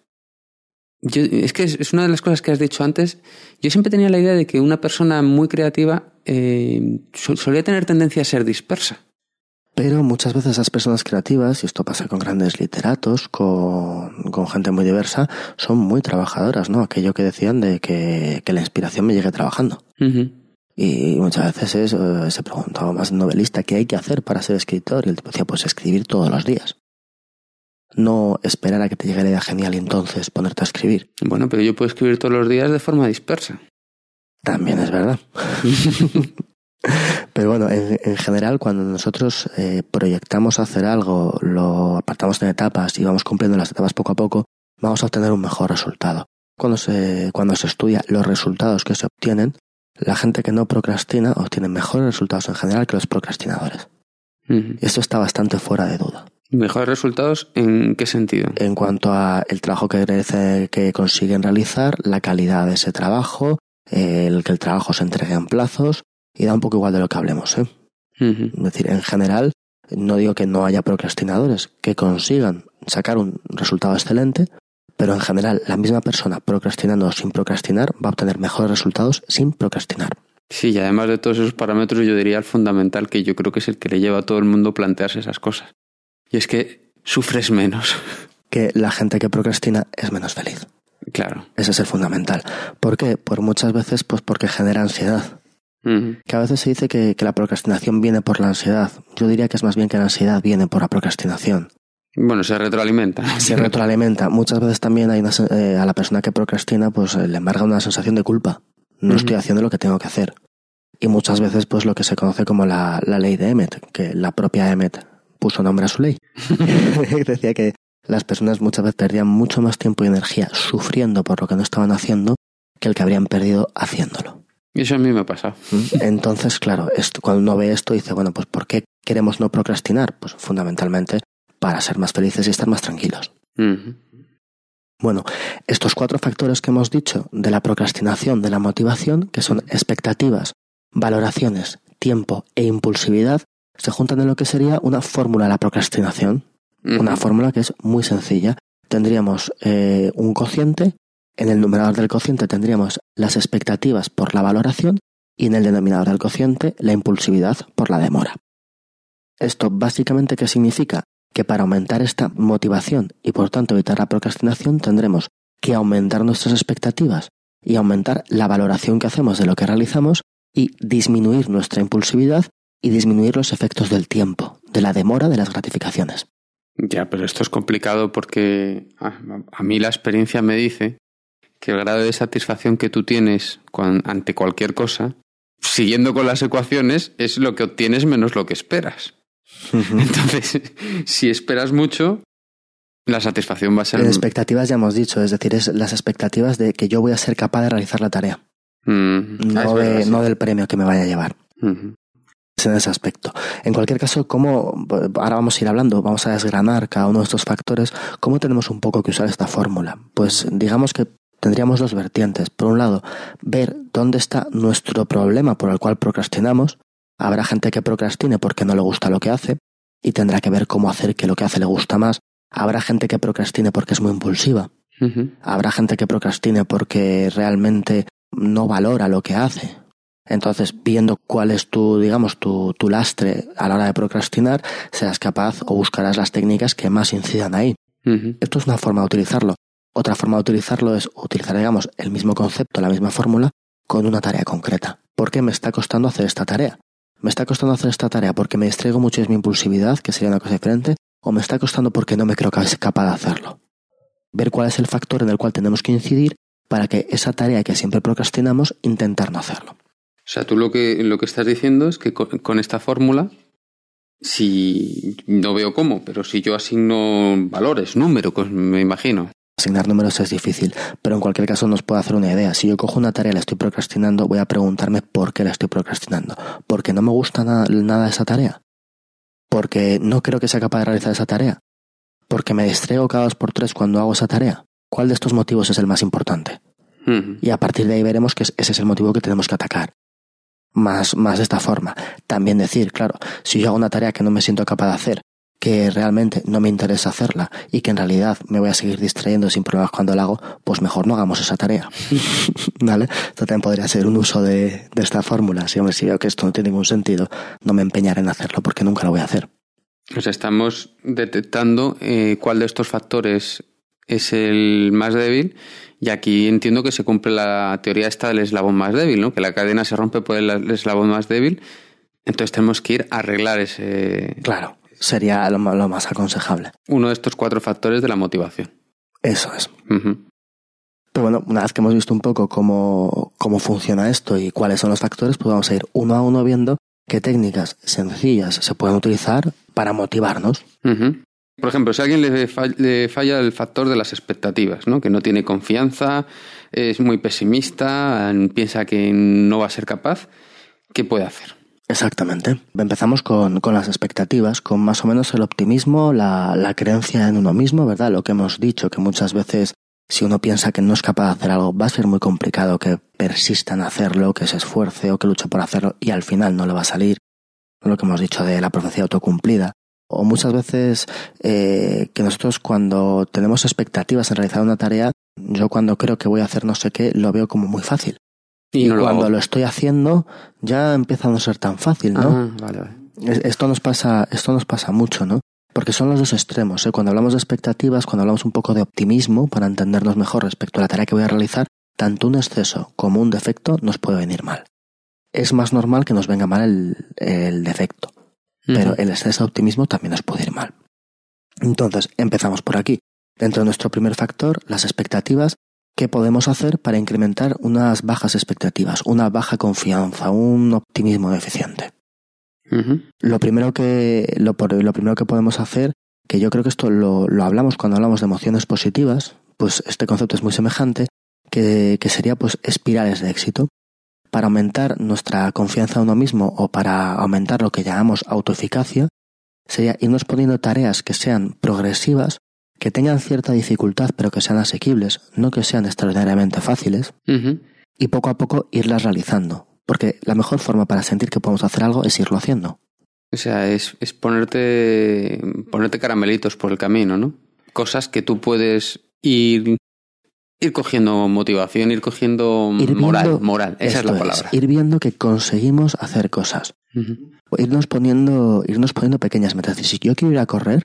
Speaker 2: es que es, una de las cosas que has dicho antes, yo siempre tenía la idea de que una persona muy creativa eh, solía tener tendencia a ser dispersa.
Speaker 1: Pero muchas veces esas personas creativas, y esto pasa con grandes literatos, con, gente muy diversa, son muy trabajadoras, ¿no? Aquello que decían de que, la inspiración me llegue trabajando. Y muchas veces eh, se preguntaba más novelista qué hay que hacer para ser escritor. Y el tipo decía, pues escribir todos los días no esperar a que te llegue la idea genial y entonces ponerte a escribir.
Speaker 2: Bueno, pero yo puedo escribir todos los días de forma dispersa.
Speaker 1: También es verdad. pero bueno, en, general, cuando nosotros eh, proyectamos hacer algo, lo apartamos en etapas y vamos cumpliendo las etapas poco a poco, vamos a obtener un mejor resultado. Cuando se, cuando se estudia los resultados que se obtienen, la gente que no procrastina obtiene mejores resultados en general que los procrastinadores. Esto está bastante fuera de duda.
Speaker 2: ¿Mejores resultados en qué sentido?
Speaker 1: En cuanto a el trabajo que, que consiguen realizar, la calidad de ese trabajo, el que el trabajo se entregue en plazos, y da un poco igual de lo que hablemos. ¿eh? Es decir, en general, no digo que no haya procrastinadores que consigan sacar un resultado excelente, pero en general la misma persona procrastinando o sin procrastinar va a obtener mejores resultados sin procrastinar.
Speaker 2: Sí, y además de todos esos parámetros, yo diría el fundamental que yo creo que es el que le lleva a todo el mundo a plantearse esas cosas. Y es que sufres menos.
Speaker 1: Que la gente que procrastina es menos feliz.
Speaker 2: Claro.
Speaker 1: Ese es el fundamental. ¿Por qué? Por muchas veces, pues porque genera ansiedad. Que a veces se dice que, la procrastinación viene por la ansiedad. Yo diría que es más bien que la ansiedad viene por la procrastinación.
Speaker 2: Bueno, se retroalimenta.
Speaker 1: Se retroalimenta. Muchas veces también hay eh, a la persona que procrastina, pues eh, le embarga una sensación de culpa. No estoy haciendo lo que tengo que hacer. Y muchas veces, pues lo que se conoce como la, la ley de Emmet, que la propia Emmet puso nombre a su ley. Decía que las personas muchas veces perdían mucho más tiempo y energía sufriendo por lo que no estaban haciendo que el que habrían perdido haciéndolo.
Speaker 2: Y eso a mí me pasa.
Speaker 1: ¿Mm? Entonces, claro, esto, cuando uno ve esto dice, bueno, pues ¿por qué queremos no procrastinar? Pues fundamentalmente para ser más felices y estar más tranquilos. Bueno, estos cuatro factores que hemos dicho de la procrastinación, de la motivación, que son expectativas, valoraciones, tiempo e impulsividad, se juntan en lo que sería una fórmula de la procrastinación. Una fórmula que es muy sencilla. Tendríamos eh, un cociente, en el numerador del cociente tendríamos las expectativas por la valoración y en el denominador del cociente la impulsividad por la demora. Esto básicamente qué significa? Que para aumentar esta motivación y por tanto evitar la procrastinación tendremos que aumentar nuestras expectativas y aumentar la valoración que hacemos de lo que realizamos y disminuir nuestra impulsividad y disminuir los efectos del tiempo, de la demora de las gratificaciones.
Speaker 2: Ya, pero esto es complicado porque a, mí la experiencia me dice que el grado de satisfacción que tú tienes ante cualquier cosa, siguiendo con las ecuaciones, es lo que obtienes menos lo que esperas. Entonces, si esperas mucho, la satisfacción va a ser...
Speaker 1: Las expectativas ya hemos dicho, es decir, es las expectativas de que yo voy a ser capaz de realizar la tarea. Mm, no, no, del premio que me vaya a llevar en ese aspecto. En cualquier caso, ¿cómo, ahora vamos a ir hablando, vamos a desgranar cada uno de estos factores, ¿cómo tenemos un poco que usar esta fórmula? Pues digamos que tendríamos dos vertientes. Por un lado, ver dónde está nuestro problema por el cual procrastinamos. Habrá gente que procrastine porque no le gusta lo que hace y tendrá que ver cómo hacer que lo que hace le gusta más. Habrá gente que procrastine porque es muy impulsiva. Habrá gente que procrastine porque realmente no valora lo que hace entonces, viendo cuál es tu, digamos, tu, tu lastre a la hora de procrastinar, seas capaz o buscarás las técnicas que más incidan ahí. Esto es una forma de utilizarlo. Otra forma de utilizarlo es utilizar, digamos, el mismo concepto, la misma fórmula, con una tarea concreta. ¿Por qué me está costando hacer esta tarea? ¿Me está costando hacer esta tarea porque me distraigo mucho de mi impulsividad, que sería una cosa diferente? ¿O me está costando porque no me creo capaz de hacerlo? Ver cuál es el factor en el cual tenemos que incidir para que esa tarea que siempre procrastinamos, intentar no hacerlo.
Speaker 2: O sea, tú lo que, lo que estás diciendo es que con, esta fórmula, si no veo cómo, pero si yo asigno valores, números, pues me imagino.
Speaker 1: Asignar números es difícil, pero en cualquier caso nos puede hacer una idea. Si yo cojo una tarea y la estoy procrastinando, voy a preguntarme por qué la estoy procrastinando. ¿Porque no me gusta nada, nada esa tarea? ¿Porque no creo que sea capaz de realizar esa tarea? ¿Porque me distraigo cada dos por tres cuando hago esa tarea? ¿Cuál de estos motivos es el más importante? Y a partir de ahí veremos que ese es el motivo que tenemos que atacar más, más de esta forma. También decir, claro, si yo hago una tarea que no me siento capaz de hacer, que realmente no me interesa hacerla y que en realidad me voy a seguir distrayendo sin problemas cuando la hago, pues mejor no hagamos esa tarea. ¿Vale? Esto también podría ser un uso de, de esta fórmula. Si, hombre, si veo que esto no tiene ningún sentido, no me empeñaré en hacerlo porque nunca lo voy a hacer.
Speaker 2: Pues estamos detectando eh, cuál de estos factores es el más débil y aquí entiendo que se cumple la teoría esta del eslabón más débil, ¿no? Que la cadena se rompe por el eslabón más débil. Entonces tenemos que ir a arreglar ese.
Speaker 1: Claro, sería lo, más aconsejable.
Speaker 2: Uno de estos cuatro factores de la motivación.
Speaker 1: Eso es. Pero bueno, una vez que hemos visto un poco cómo, cómo funciona esto y cuáles son los factores, pues vamos a ir uno a uno viendo qué técnicas sencillas se pueden utilizar para motivarnos.
Speaker 2: Por ejemplo, si a alguien le, falla, el factor de las expectativas, ¿no? que no tiene confianza, es muy pesimista, piensa que no va a ser capaz, ¿qué puede hacer?
Speaker 1: Exactamente. Empezamos con, las expectativas, con más o menos el optimismo, la, la, creencia en uno mismo, ¿verdad? Lo que hemos dicho, que muchas veces si uno piensa que no es capaz de hacer algo, va a ser muy complicado que persista en hacerlo, que se esfuerce o que luche por hacerlo y al final no le va a salir. Lo que hemos dicho de la profecía autocumplida o muchas veces eh, que nosotros cuando tenemos expectativas en realizar una tarea, yo cuando creo que voy a hacer no sé qué, lo veo como muy fácil. Y, cuando lo, estoy haciendo, ya empieza a no ser tan fácil, ¿no?
Speaker 2: Ah,
Speaker 1: esto nos pasa, esto nos pasa mucho, ¿no? Porque son los dos extremos. ¿eh? Cuando hablamos de expectativas, cuando hablamos un poco de optimismo para entendernos mejor respecto a la tarea que voy a realizar, tanto un exceso como un defecto nos puede venir mal. es más normal que nos venga mal el, el defecto. Pero el exceso de optimismo también nos puede ir mal. Entonces, empezamos por aquí. Dentro de nuestro primer factor, las expectativas, ¿qué podemos hacer para incrementar unas bajas expectativas, una baja confianza, un optimismo deficiente? Lo primero que lo, lo, primero que podemos hacer, que yo creo que esto lo, lo, hablamos cuando hablamos de emociones positivas, pues este concepto es muy semejante, que, que sería pues espirales de éxito. Para aumentar nuestra confianza en uno mismo o para aumentar lo que llamamos autoeficacia, sería irnos poniendo tareas que sean progresivas, que tengan cierta dificultad pero que sean asequibles, no que sean extraordinariamente fáciles, y poco a poco irlas realizando. Porque la mejor forma para sentir que podemos hacer algo es irlo haciendo.
Speaker 2: O sea, es, es ponerte, ponerte caramelitos por el camino, ¿no? Cosas que tú puedes ir, ir cogiendo motivación, ir cogiendo moral, moral, esa es la palabra.
Speaker 1: ir viendo que conseguimos hacer cosas. Irnos poniendo, irnos poniendo pequeñas metas. Si yo quiero ir a correr,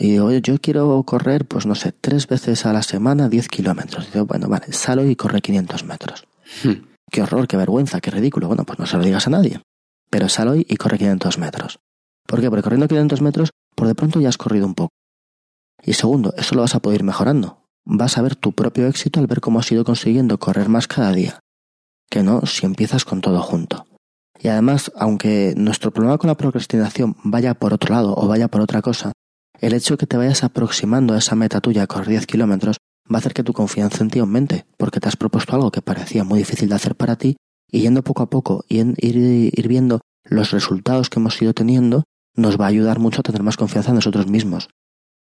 Speaker 1: y digo, oye, yo quiero correr, pues no sé, tres veces a la semana, 10 kilómetros. Digo, bueno, vale, salgo y corre 500 metros. Hmm qué horror, qué vergüenza, qué ridículo. Bueno, pues no se lo digas a nadie. Pero sal hoy y corre 500 metros. ¿Por qué? Porque corriendo 500 metros, por de pronto ya has corrido un poco. Y segundo, eso lo vas a poder ir mejorando. Vas a ver tu propio éxito al ver cómo has ido consiguiendo correr más cada día. Que no si empiezas con todo junto. Y además, aunque nuestro problema con la procrastinación vaya por otro lado o vaya por otra cosa, el hecho de que te vayas aproximando a esa meta tuya correr 10 kilómetros va a hacer que tu confianza en ti aumente, porque te has propuesto algo que parecía muy difícil de hacer para ti, y yendo poco a poco y ir, viendo los resultados que hemos ido teniendo, nos va a ayudar mucho a tener más confianza en nosotros mismos.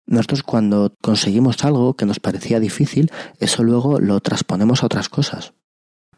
Speaker 1: Nosotros cuando conseguimos algo que nos parecía difícil, eso luego lo transponemos a otras cosas.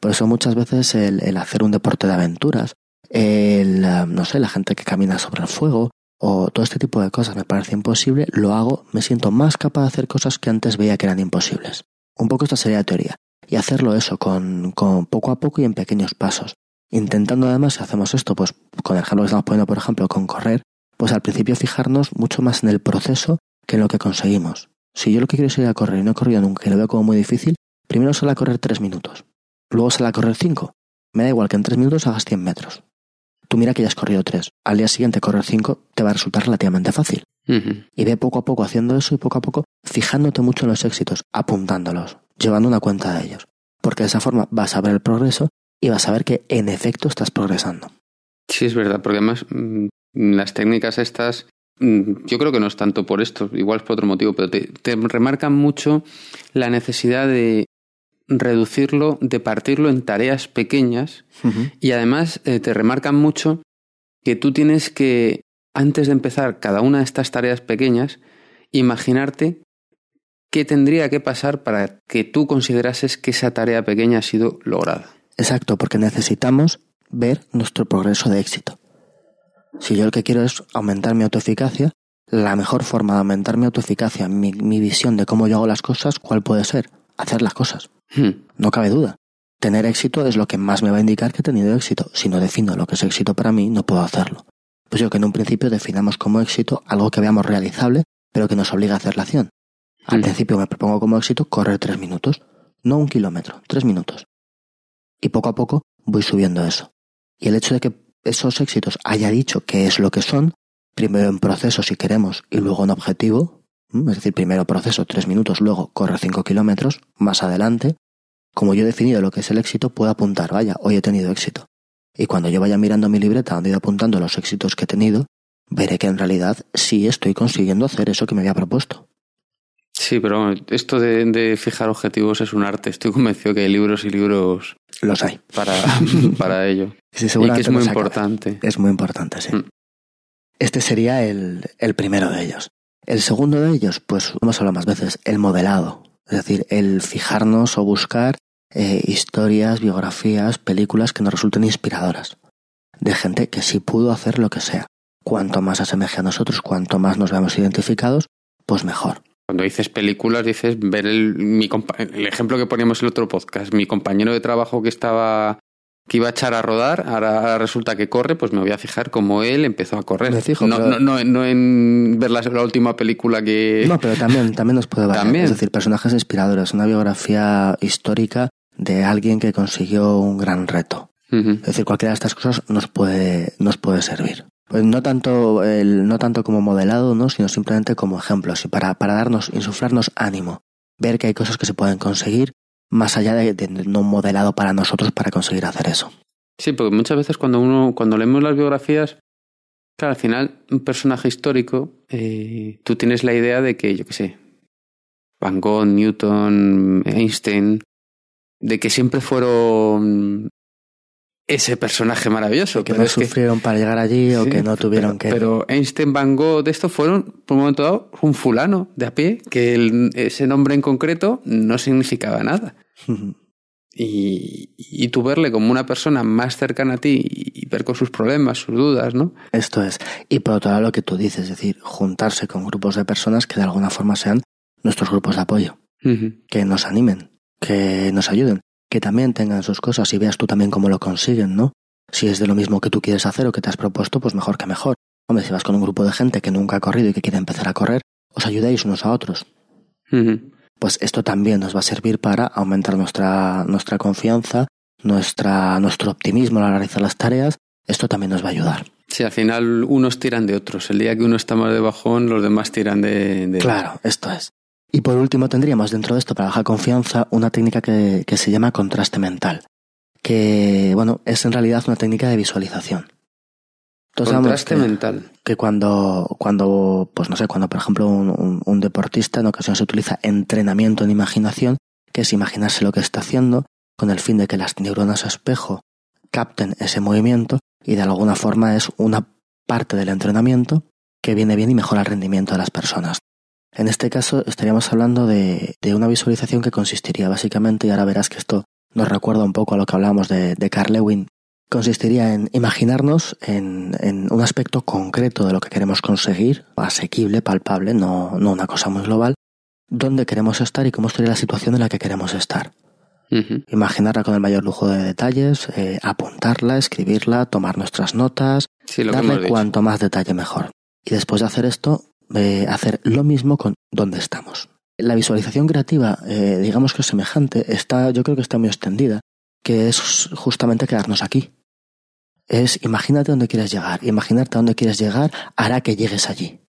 Speaker 1: Por eso muchas veces el, el hacer un deporte de aventuras, el, no sé, la gente que camina sobre el fuego, o todo este tipo de cosas me parece imposible, lo hago, me siento más capaz de hacer cosas que antes veía que eran imposibles. Un poco esta sería la teoría. Y hacerlo eso con, con poco a poco y en pequeños pasos. Intentando además, si hacemos esto, pues con el ejemplo que estamos poniendo, por ejemplo, con correr, pues al principio fijarnos mucho más en el proceso que en lo que conseguimos. Si yo lo que quiero es ir a correr y no he corrido nunca y lo veo como muy difícil, primero sale a correr tres minutos. Luego sale a correr cinco. Me da igual que en tres minutos hagas 100 metros. Tú mira que ya has corrido tres. Al día siguiente correr cinco te va a resultar relativamente fácil. Y ve poco a poco haciendo eso y poco a poco fijándote mucho en los éxitos, apuntándolos, llevando una cuenta de ellos. Porque de esa forma vas a ver el progreso y vas a ver que en efecto estás progresando.
Speaker 2: Sí, es verdad, porque además mm, las técnicas estas, mm, yo creo que no es tanto por esto, igual es por otro motivo, pero te, te remarcan mucho la necesidad de reducirlo, de partirlo en tareas pequeñas y además eh, te remarcan mucho que tú tienes que, antes de empezar cada una de estas tareas pequeñas, imaginarte qué tendría que pasar para que tú considerases que esa tarea pequeña ha sido lograda.
Speaker 1: Exacto, porque necesitamos ver nuestro progreso de éxito. Si yo lo que quiero es aumentar mi autoeficacia, la mejor forma de aumentar mi autoeficacia, mi, mi visión de cómo yo hago las cosas, ¿cuál puede ser? Hacer las cosas. Hmm. No cabe duda. Tener éxito es lo que más me va a indicar que he tenido éxito. Si no defino lo que es éxito para mí, no puedo hacerlo. Pues yo que en un principio definamos como éxito algo que veamos realizable, pero que nos obliga a hacer la acción. Al hmm. principio me propongo como éxito correr tres minutos, no un kilómetro, tres minutos. Y poco a poco voy subiendo eso. Y el hecho de que esos éxitos haya dicho qué es lo que son, primero en proceso si queremos y luego en objetivo, es decir, primero proceso tres minutos, luego corre cinco kilómetros, más adelante, como yo he definido lo que es el éxito, puedo apuntar, vaya, hoy he tenido éxito. Y cuando yo vaya mirando mi libreta donde he ido apuntando los éxitos que he tenido, veré que en realidad sí estoy consiguiendo hacer eso que me había propuesto.
Speaker 2: Sí, pero esto de, fijar objetivos es un arte. Estoy convencido que hay libros y libros.
Speaker 1: Los hay.
Speaker 2: Para, para ello. y que es muy importante.
Speaker 1: Es muy importante, sí. Mm. Este sería el, el primero de ellos. El segundo de ellos, pues hemos hablado más veces, el modelado. Es decir, el fijarnos o buscar eh, historias, biografías, películas que nos resulten inspiradoras. De gente que sí pudo hacer lo que sea. Cuanto más asemeje a nosotros, cuanto más nos veamos identificados, pues mejor.
Speaker 2: Cuando dices películas, dices ver el, mi, el ejemplo que poníamos en el otro podcast. Mi compañero de trabajo que estaba que iba a echar a rodar, ahora resulta que corre, pues me voy a fijar cómo él empezó a correr. no, no, no, en ver la, última película que...
Speaker 1: No, pero también, también nos puede valer. Es decir, personajes inspiradores, una biografía histórica de alguien que consiguió un gran reto. Es decir, cualquiera de estas cosas nos puede, nos puede servir. Pues no tanto, el, no tanto como modelado, ¿no? sino simplemente como ejemplos y para, para darnos, insuflarnos ánimo, ver que hay cosas que se pueden conseguir más allá de, de no modelado para nosotros para conseguir hacer eso.
Speaker 2: Sí, porque muchas veces cuando uno, cuando leemos las biografías, claro, al final, un personaje histórico, eh, tú tienes la idea de que, yo qué sé, Van Gogh, Newton, Einstein, de que siempre fueron ese personaje maravilloso.
Speaker 1: Que no sufrieron para llegar allí o que no tuvieron que.
Speaker 2: Pero Einstein, Van Gogh, de esto fueron, por un momento dado, un fulano de a pie, que ese nombre en concreto no significaba nada. y, y tú verle como una persona más cercana a ti y ver con sus problemas, sus dudas, ¿no?
Speaker 1: Esto es. Y por otro lado, lo que tú dices, es decir, juntarse con grupos de personas que de alguna forma sean nuestros grupos de apoyo, que nos animen, que nos ayuden, que también tengan sus cosas y veas tú también cómo lo consiguen, ¿no? Si es de lo mismo que tú quieres hacer o que te has propuesto, pues mejor que mejor. Hombre, si vas con un grupo de gente que nunca ha corrido y que quiere empezar a correr, os ayudáis unos a otros. Pues esto también nos va a servir para aumentar nuestra, nuestra confianza, nuestra, nuestro optimismo al realizar las tareas. Esto también nos va a ayudar.
Speaker 2: Sí, al final unos tiran de otros. El día que uno está más de bajón, los demás tiran de... de...
Speaker 1: Claro, esto es. Y por último tendríamos dentro de esto para bajar confianza una técnica que, que se llama contraste mental, que bueno, es en realidad una técnica de visualización.
Speaker 2: Entonces, contraste que, mental.
Speaker 1: Que cuando, cuando, pues no sé, cuando por ejemplo un, un, un deportista en ocasiones se utiliza entrenamiento en imaginación, que es imaginarse lo que está haciendo, con el fin de que las neuronas espejo capten ese movimiento y de alguna forma es una parte del entrenamiento que viene bien y mejora el rendimiento de las personas. En este caso estaríamos hablando de, de, una visualización que consistiría básicamente, y ahora verás que esto nos recuerda un poco a lo que hablábamos de, de Carl Lewin, consistiría en imaginarnos en, en, un aspecto concreto de lo que queremos conseguir, asequible, palpable, no, no una cosa muy global, dónde queremos estar y cómo sería la situación en la que queremos estar. Uh -huh. Imaginarla con el mayor lujo de detalles, eh, apuntarla, escribirla, tomar nuestras notas,
Speaker 2: sí,
Speaker 1: darle cuanto más detalle mejor. Y después de hacer esto, eh, hacer lo mismo con dónde estamos. La visualización creativa, eh, digamos que es semejante, está, yo creo que está muy extendida, que es justamente quedarnos aquí. Es imagínate dónde quieres llegar, imaginarte a dónde quieres llegar hará que llegues allí.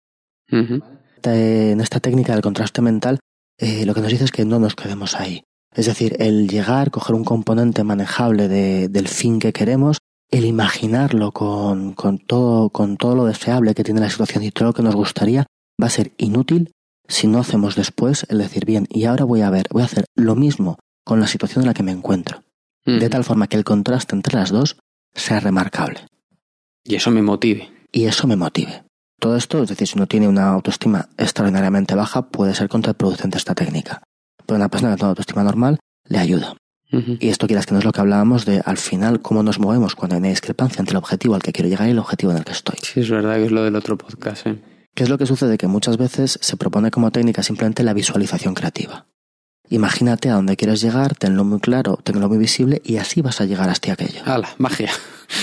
Speaker 2: Uh -huh.
Speaker 1: En esta técnica del contraste mental, eh, lo que nos dice es que no nos quedemos ahí. Es decir, el llegar, coger un componente manejable de, del fin que queremos, el imaginarlo con, con, todo, con todo lo deseable que tiene la situación y todo lo que nos gustaría, va a ser inútil si no hacemos después el decir, bien, y ahora voy a ver, voy a hacer lo mismo con la situación en la que me encuentro. Mm. De tal forma que el contraste entre las dos sea remarcable.
Speaker 2: Y eso me motive.
Speaker 1: Y eso me motive. Todo esto, es decir, si uno tiene una autoestima extraordinariamente baja, puede ser contraproducente esta técnica. Pero una persona que tiene autoestima normal le ayuda.
Speaker 2: Uh -huh.
Speaker 1: Y esto quieras que no es lo que hablábamos de al final cómo nos movemos cuando hay una discrepancia entre el objetivo al que quiero llegar y el objetivo en el que estoy.
Speaker 2: Sí, es verdad que es lo del otro podcast. ¿eh?
Speaker 1: ¿Qué es lo que sucede? Que muchas veces se propone como técnica simplemente la visualización creativa. Imagínate a dónde quieres llegar, tenlo muy claro, tenlo muy visible y así vas a llegar hasta aquello.
Speaker 2: ¡Hala! Magia.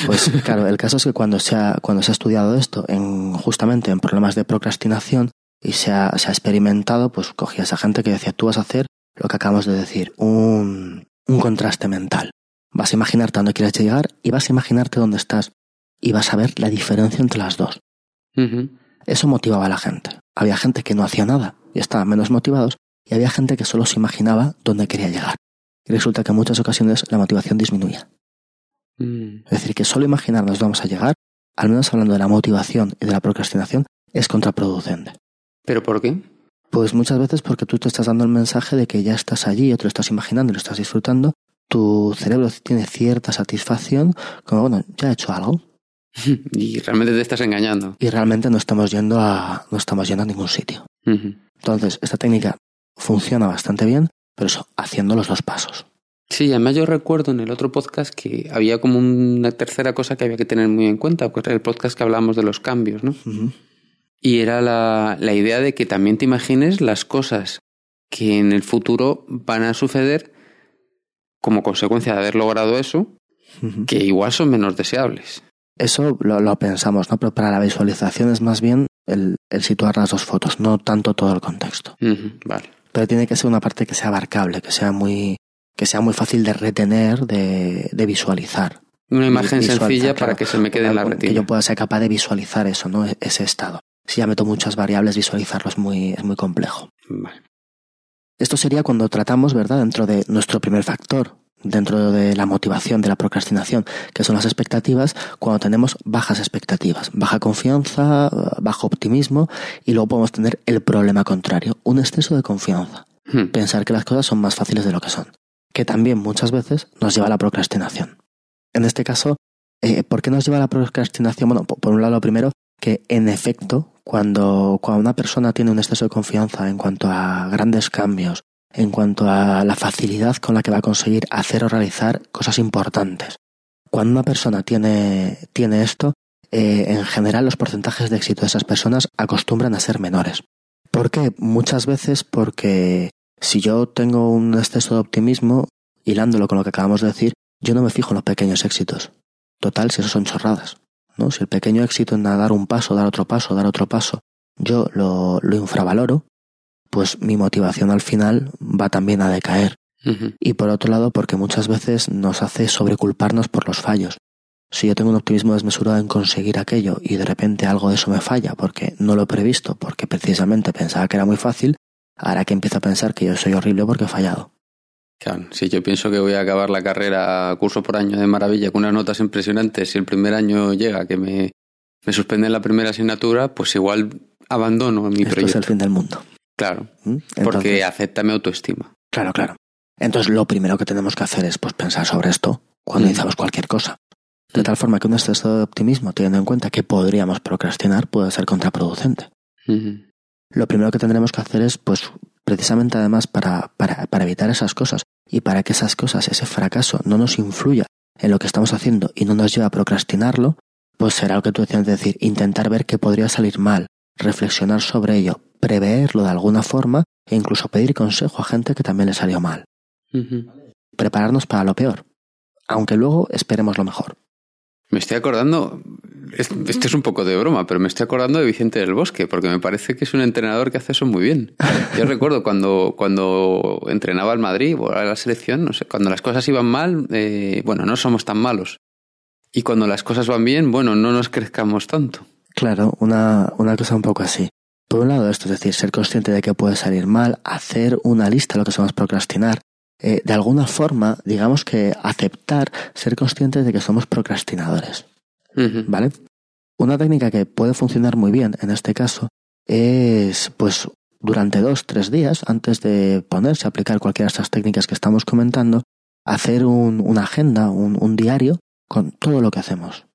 Speaker 1: Pues claro, el caso es que cuando se ha, cuando se ha estudiado esto en, justamente en problemas de procrastinación y se ha, se ha experimentado, pues cogías a gente que decía, tú vas a hacer lo que acabamos de decir, un, un contraste mental. Vas a imaginarte a dónde quieres llegar y vas a imaginarte dónde estás y vas a ver la diferencia entre las dos.
Speaker 2: Uh -huh.
Speaker 1: Eso motivaba a la gente. Había gente que no hacía nada y estaban menos motivados y había gente que solo se imaginaba dónde quería llegar. Y resulta que en muchas ocasiones la motivación disminuía.
Speaker 2: Mm.
Speaker 1: Es decir, que solo imaginarnos vamos a llegar, al menos hablando de la motivación y de la procrastinación, es contraproducente.
Speaker 2: ¿Pero por qué?
Speaker 1: Pues muchas veces porque tú te estás dando el mensaje de que ya estás allí o te lo estás imaginando y lo estás disfrutando, tu cerebro tiene cierta satisfacción, como bueno, ya he hecho algo.
Speaker 2: Y realmente te estás engañando.
Speaker 1: Y realmente no estamos yendo a, no estamos yendo a ningún sitio.
Speaker 2: Uh -huh.
Speaker 1: Entonces, esta técnica funciona bastante bien, pero eso, haciendo los dos pasos.
Speaker 2: Sí, además yo recuerdo en el otro podcast que había como una tercera cosa que había que tener muy en cuenta, pues el podcast que hablábamos de los cambios, ¿no?
Speaker 1: Uh -huh.
Speaker 2: Y era la, la idea de que también te imagines las cosas que en el futuro van a suceder como consecuencia de haber logrado eso,
Speaker 1: uh -huh.
Speaker 2: que igual son menos deseables.
Speaker 1: Eso lo, lo, pensamos, ¿no? Pero para la visualización es más bien el, el, situar las dos fotos, no tanto todo el contexto.
Speaker 2: Uh -huh, vale.
Speaker 1: Pero tiene que ser una parte que sea abarcable, que sea muy, que sea muy fácil de retener, de, de visualizar.
Speaker 2: Una imagen
Speaker 1: visualizar,
Speaker 2: sencilla
Speaker 1: claro,
Speaker 2: para que se me quede en la retina.
Speaker 1: Que yo pueda ser capaz de visualizar eso, ¿no? E- Ese estado. Si ya meto muchas variables, visualizarlo es muy, es muy complejo.
Speaker 2: Vale.
Speaker 1: Esto sería cuando tratamos, ¿verdad?, dentro de nuestro primer factor, dentro de la motivación, de la procrastinación, que son las expectativas, cuando tenemos bajas expectativas, baja confianza, bajo optimismo, y luego podemos tener el problema contrario, un exceso de confianza,
Speaker 2: Hmm.
Speaker 1: pensar que las cosas son más fáciles de lo que son, que también muchas veces nos lleva a la procrastinación. En este caso, eh, ¿por qué nos lleva a la procrastinación? Bueno, po- por un lado, lo primero, que en efecto, cuando, cuando una persona tiene un exceso de confianza en cuanto a grandes cambios, en cuanto a la facilidad con la que va a conseguir hacer o realizar cosas importantes, cuando una persona tiene, tiene esto, eh, en general los porcentajes de éxito de esas personas acostumbran a ser menores. ¿Por qué? Muchas veces porque si yo tengo un exceso de optimismo, hilándolo con lo que acabamos de decir, yo no me fijo en los pequeños éxitos. Total, si eso son chorradas. ¿No? Si el pequeño éxito en dar un paso, dar otro paso, dar otro paso, yo lo, lo infravaloro, pues mi motivación al final va también a decaer. Y por otro lado, porque muchas veces nos hace sobreculparnos por los fallos. Si yo tengo un optimismo desmesurado en conseguir aquello y de repente algo de eso me falla porque no lo he previsto, porque precisamente pensaba que era muy fácil, ahora que empiezo a pensar que yo soy horrible porque he fallado.
Speaker 2: Claro, si yo pienso que voy a acabar la carrera curso por año de maravilla con unas notas impresionantes, si el primer año llega que me, me suspenden la primera asignatura, pues igual abandono mi
Speaker 1: Esto es
Speaker 2: proyecto.
Speaker 1: el fin del mundo.
Speaker 2: Claro,
Speaker 1: ¿Mm?
Speaker 2: porque acepta mi autoestima.
Speaker 1: Claro, claro. Entonces lo primero que tenemos que hacer es pues pensar sobre esto cuando
Speaker 2: Mm.
Speaker 1: iniciamos cualquier cosa. De
Speaker 2: Mm.
Speaker 1: tal forma que un exceso de optimismo, teniendo en cuenta que podríamos procrastinar, puede ser contraproducente. Lo primero que tendremos que hacer es, pues, precisamente además para, para, para evitar esas cosas y para que esas cosas, ese fracaso, no nos influya en lo que estamos haciendo y no nos lleve a procrastinarlo, pues será lo que tú decías, decir, intentar ver qué podría salir mal, reflexionar sobre ello, preverlo de alguna forma e incluso pedir consejo a gente que también le salió mal. Prepararnos para lo peor, aunque luego esperemos lo mejor.
Speaker 2: Me estoy acordando, es- esto es un poco de broma, pero me estoy acordando de Vicente del Bosque, porque me parece que es un entrenador que hace eso muy bien. Yo recuerdo cuando, cuando entrenaba al Madrid o a la selección, no sé, cuando las cosas iban mal, eh, bueno, no somos tan malos. Y cuando las cosas van bien, bueno, no nos crezcamos tanto.
Speaker 1: Claro, una, una cosa un poco así. Por un lado, esto es decir, ser consciente de que puede salir mal, hacer una lista, lo que somos procrastinar. Eh, de alguna forma, digamos que aceptar, ser conscientes de que somos procrastinadores. ¿Vale? Una técnica que puede funcionar muy bien en este caso es, pues, durante dos, tres días, antes de ponerse a aplicar cualquiera de estas técnicas que estamos comentando, hacer un- una agenda, un, un diario con todo lo que hacemos.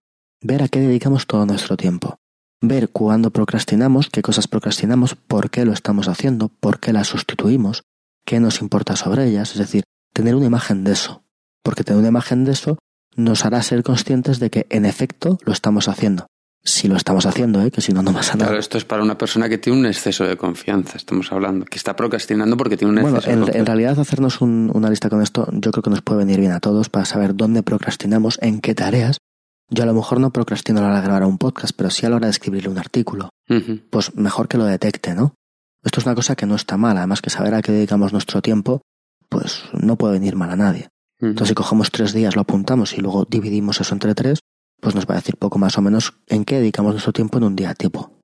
Speaker 1: Ver a qué dedicamos todo nuestro tiempo. Ver cuándo procrastinamos, qué cosas procrastinamos, por qué lo estamos haciendo, por qué las sustituimos, qué nos importa sobre ellas. Es decir, tener una imagen de eso. Porque tener una imagen de eso nos hará ser conscientes de que en efecto lo estamos haciendo. Si lo estamos haciendo, ¿eh? que si no, no pasa nada.
Speaker 2: Claro, esto es para una persona que tiene un exceso de confianza, estamos hablando, que está procrastinando porque tiene un
Speaker 1: Bueno,
Speaker 2: exceso de
Speaker 1: en,
Speaker 2: confianza.
Speaker 1: en realidad hacernos un- una lista con esto yo creo que nos puede venir bien a todos para saber dónde procrastinamos, en qué tareas. Yo a lo mejor no procrastino a la hora de grabar un podcast, pero sí a la hora de escribirle un artículo. Pues mejor que lo detecte, ¿no? Esto es una cosa que no está mal, además que saber a qué dedicamos nuestro tiempo, pues no puede venir mal a nadie. Entonces si cogemos tres días, lo apuntamos y luego dividimos eso entre tres, pues nos va a decir poco más o menos en qué dedicamos nuestro tiempo en un día tipo.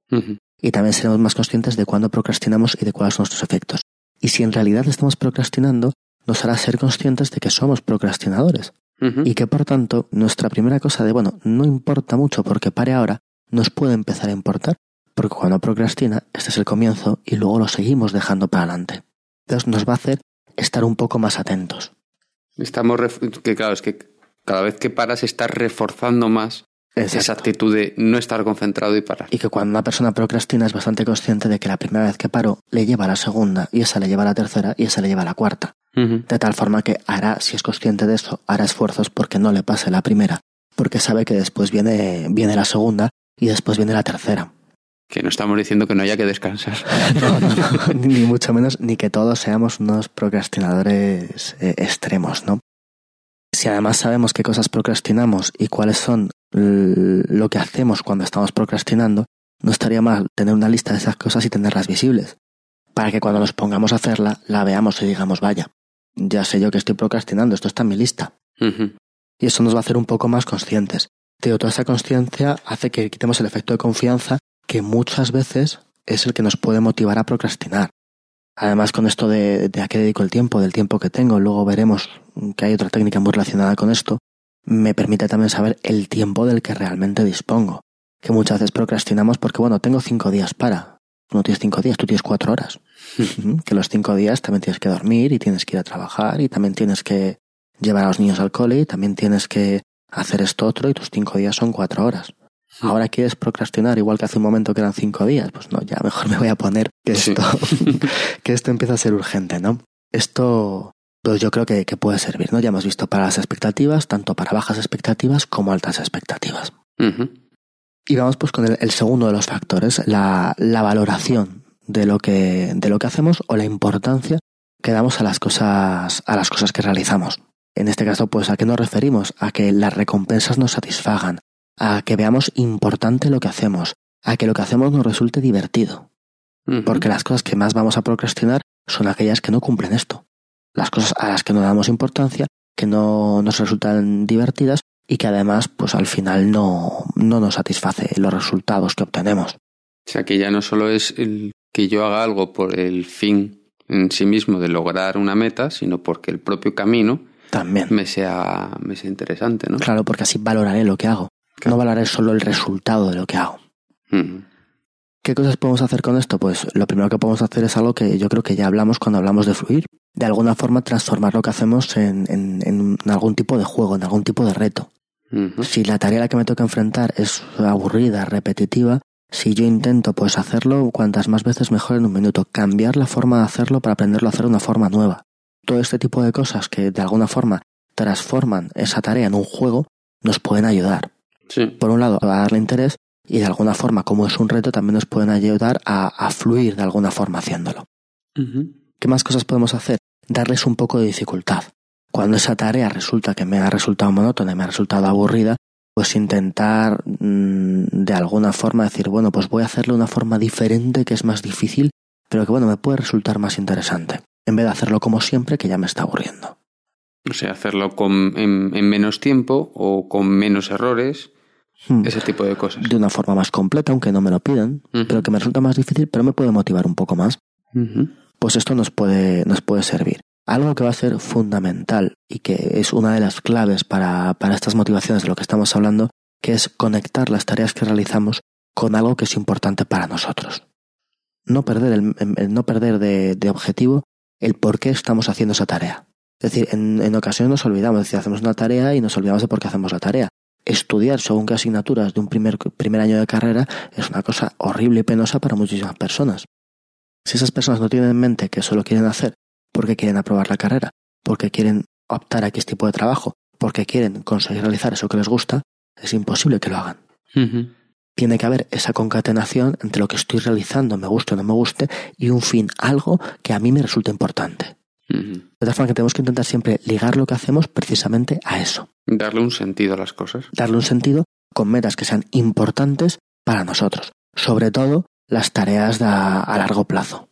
Speaker 1: Y también seremos más conscientes de cuándo procrastinamos y de cuáles son nuestros efectos. Y si en realidad estamos procrastinando, nos hará ser conscientes de que somos procrastinadores. Y que por tanto, nuestra primera cosa de, bueno, no importa mucho porque pare ahora, nos puede empezar a importar. Porque cuando procrastina, este es el comienzo y luego lo seguimos dejando para adelante. Entonces nos va a hacer estar un poco más atentos.
Speaker 2: Estamos que claro, es que cada vez que paras estás reforzando más esa actitud de no estar concentrado y parar.
Speaker 1: Y que cuando una persona procrastina es bastante consciente de que la primera vez que paró le lleva a la segunda, y esa le lleva a la tercera, y esa le lleva a la cuarta. De tal forma que hará, si es consciente de eso, hará esfuerzos porque no le pase la primera, porque sabe que después viene, viene la segunda y después viene la tercera.
Speaker 2: Que no estamos diciendo que no haya que descansar.
Speaker 1: No, no, ni mucho menos, ni que todos seamos unos procrastinadores eh, extremos, ¿no? Si además sabemos qué cosas procrastinamos y cuáles son lo que hacemos cuando estamos procrastinando, no estaría mal tener una lista de esas cosas y tenerlas visibles, para que cuando nos pongamos a hacerla, la veamos y digamos, vaya, ya sé yo que estoy procrastinando, esto está en mi lista. Y eso nos va a hacer un poco más conscientes. Tío, toda esa conciencia hace que quitemos el efecto de confianza que muchas veces es el que nos puede motivar a procrastinar. Además, con esto de, de a qué dedico el tiempo, del tiempo que tengo, luego veremos que hay otra técnica muy relacionada con esto, me permite también saber el tiempo del que realmente dispongo. Que muchas veces procrastinamos porque, bueno, tengo cinco días para. No tienes cinco días, tú tienes cuatro horas. que los cinco días también tienes que dormir y tienes que ir a trabajar y también tienes que llevar a los niños al cole y también tienes que hacer esto otro y tus cinco días son cuatro horas. Ahora quieres procrastinar igual que hace un momento que eran cinco días. Pues no, ya mejor me voy a poner que esto, que esto empieza a ser urgente, ¿no? Esto, pues yo creo que, que, puede servir, ¿no? Ya hemos visto para las expectativas, tanto para bajas expectativas como altas expectativas. Y vamos pues con el, el, segundo de los factores, la, la valoración de lo que, de lo que hacemos o la importancia que damos a las cosas, a las cosas que realizamos. En este caso, pues, ¿a qué nos referimos? A que las recompensas nos satisfagan, a que veamos importante lo que hacemos, a que lo que hacemos nos resulte divertido. Porque las cosas que más vamos a procrastinar son aquellas que no cumplen esto. Las cosas a las que no damos importancia, que no nos resultan divertidas y que además, pues al final no, no nos satisface los resultados que obtenemos.
Speaker 2: O sea que ya no solo es el que yo haga algo por el fin en sí mismo de lograr una meta, sino porque el propio camino
Speaker 1: también
Speaker 2: me sea, me sea interesante, ¿no?
Speaker 1: Claro, porque así valoraré lo que hago. Claro. No valoraré solo el resultado de lo que hago. ¿Qué cosas podemos hacer con esto? Pues lo primero que podemos hacer es algo que yo creo que ya hablamos cuando hablamos de fluir. De alguna forma transformar lo que hacemos en, en, en algún tipo de juego, en algún tipo de reto.
Speaker 2: Uh -huh.
Speaker 1: Si la tarea a la que me toca enfrentar es aburrida, repetitiva, si yo intento pues hacerlo cuantas más veces mejor en un minuto, cambiar la forma de hacerlo para aprenderlo a hacer de una forma nueva. Todo este tipo de cosas que de alguna forma transforman esa tarea en un juego nos pueden ayudar.
Speaker 2: Sí.
Speaker 1: Por un lado, a darle interés y de alguna forma, como es un reto, también nos pueden ayudar a, a fluir de alguna forma haciéndolo.
Speaker 2: Uh -huh.
Speaker 1: ¿Qué más cosas podemos hacer? Darles un poco de dificultad. Cuando esa tarea resulta que me ha resultado monótona y me ha resultado aburrida, pues intentar mmm, de alguna forma decir, bueno, pues voy a hacerlo de una forma diferente que es más difícil, pero que bueno, me puede resultar más interesante, en vez de hacerlo como siempre que ya me está aburriendo.
Speaker 2: O sea, hacerlo con, en, en menos tiempo o con menos errores,
Speaker 1: Hmm.
Speaker 2: ese tipo de cosas.
Speaker 1: De una forma más completa, aunque no me lo pidan,
Speaker 2: Uh -huh.
Speaker 1: pero que me resulta más difícil, pero me puede motivar un poco más.
Speaker 2: Uh -huh.
Speaker 1: Pues esto nos puede, nos puede servir. Algo que va a ser fundamental y que es una de las claves para, para estas motivaciones de lo que estamos hablando, que es conectar las tareas que realizamos con algo que es importante para nosotros. No perder, el, el no perder de, de, objetivo el por qué estamos haciendo esa tarea. Es decir, en, en ocasiones nos olvidamos, es decir, hacemos una tarea y nos olvidamos de por qué hacemos la tarea. Estudiar según qué asignaturas de un primer, primer año de carrera es una cosa horrible y penosa para muchísimas personas. Si esas personas no tienen en mente que eso lo quieren hacer porque quieren aprobar la carrera, porque quieren optar a X tipo de trabajo, porque quieren conseguir realizar eso que les gusta, es imposible que lo hagan.
Speaker 2: Uh -huh.
Speaker 1: Tiene que haber esa concatenación entre lo que estoy realizando, me guste o no me guste, y un fin, algo que a mí me resulte importante.
Speaker 2: Uh -huh.
Speaker 1: De tal forma que tenemos que intentar siempre ligar lo que hacemos precisamente a eso.
Speaker 2: Darle un sentido a las cosas.
Speaker 1: Darle un sentido con metas que sean importantes para nosotros. Sobre todo las tareas de a, a largo plazo.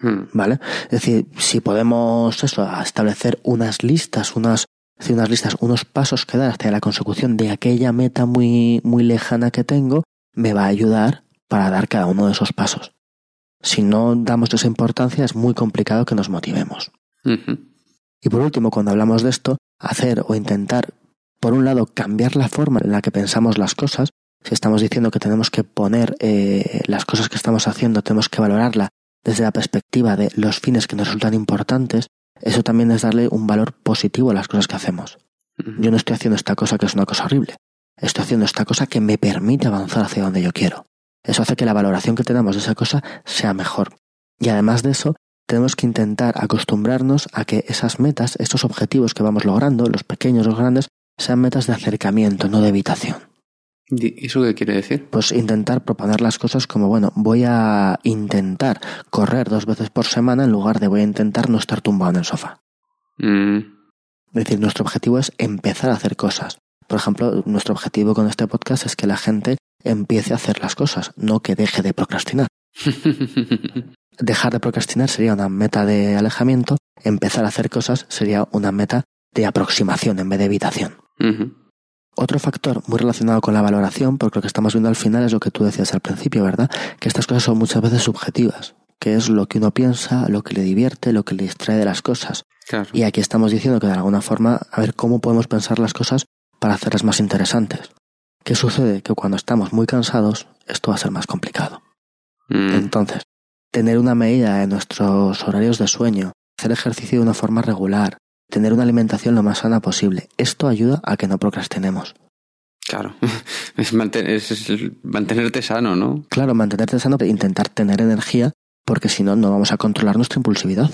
Speaker 2: Hmm.
Speaker 1: ¿Vale? Es decir, si podemos eso, establecer unas listas, unas, decir, unas listas, unos pasos que dar hacia la consecución de aquella meta muy, muy lejana que tengo, me va a ayudar para dar cada uno de esos pasos. Si no damos esa importancia, es muy complicado que nos motivemos.
Speaker 2: Uh -huh.
Speaker 1: Y por último, cuando hablamos de esto, hacer o intentar, por un lado, cambiar la forma en la que pensamos las cosas. Si estamos diciendo que tenemos que poner eh, las cosas que estamos haciendo, tenemos que valorarla desde la perspectiva de los fines que nos resultan importantes, eso también es darle un valor positivo a las cosas que hacemos. Yo no estoy haciendo esta cosa que es una cosa horrible. Estoy haciendo esta cosa que me permite avanzar hacia donde yo quiero. Eso hace que la valoración que tenemos de esa cosa sea mejor. Y además de eso, tenemos que intentar acostumbrarnos a que esas metas, estos objetivos que vamos logrando, los pequeños, los grandes, sean metas de acercamiento, no de evitación.
Speaker 2: ¿Y eso qué quiere decir?
Speaker 1: Pues intentar proponer las cosas como, bueno, voy a intentar correr dos veces por semana en lugar de voy a intentar no estar tumbado en el sofá.
Speaker 2: Mm.
Speaker 1: Es decir, nuestro objetivo es empezar a hacer cosas. Por ejemplo, nuestro objetivo con este podcast es que la gente empiece a hacer las cosas, no que deje de procrastinar. Dejar de procrastinar sería una meta de alejamiento, empezar a hacer cosas sería una meta de aproximación en vez de evitación. Otro factor muy relacionado con la valoración, porque lo que estamos viendo al final es lo que tú decías al principio, ¿verdad? Que estas cosas son muchas veces subjetivas, que es lo que uno piensa, lo que le divierte, lo que le distrae de las cosas. Y aquí estamos diciendo que de alguna forma, a ver cómo podemos pensar las cosas para hacerlas más interesantes. ¿Qué sucede? Que cuando estamos muy cansados, esto va a ser más complicado. Mm. Entonces, tener una medida en nuestros horarios de sueño, hacer ejercicio de una forma regular, tener una alimentación lo más sana posible. Esto ayuda a que no procrastinemos.
Speaker 2: Claro, es, mantenerte sano, ¿no?
Speaker 1: Claro, mantenerte sano, e intentar tener energía, porque si no, no vamos a controlar nuestra impulsividad.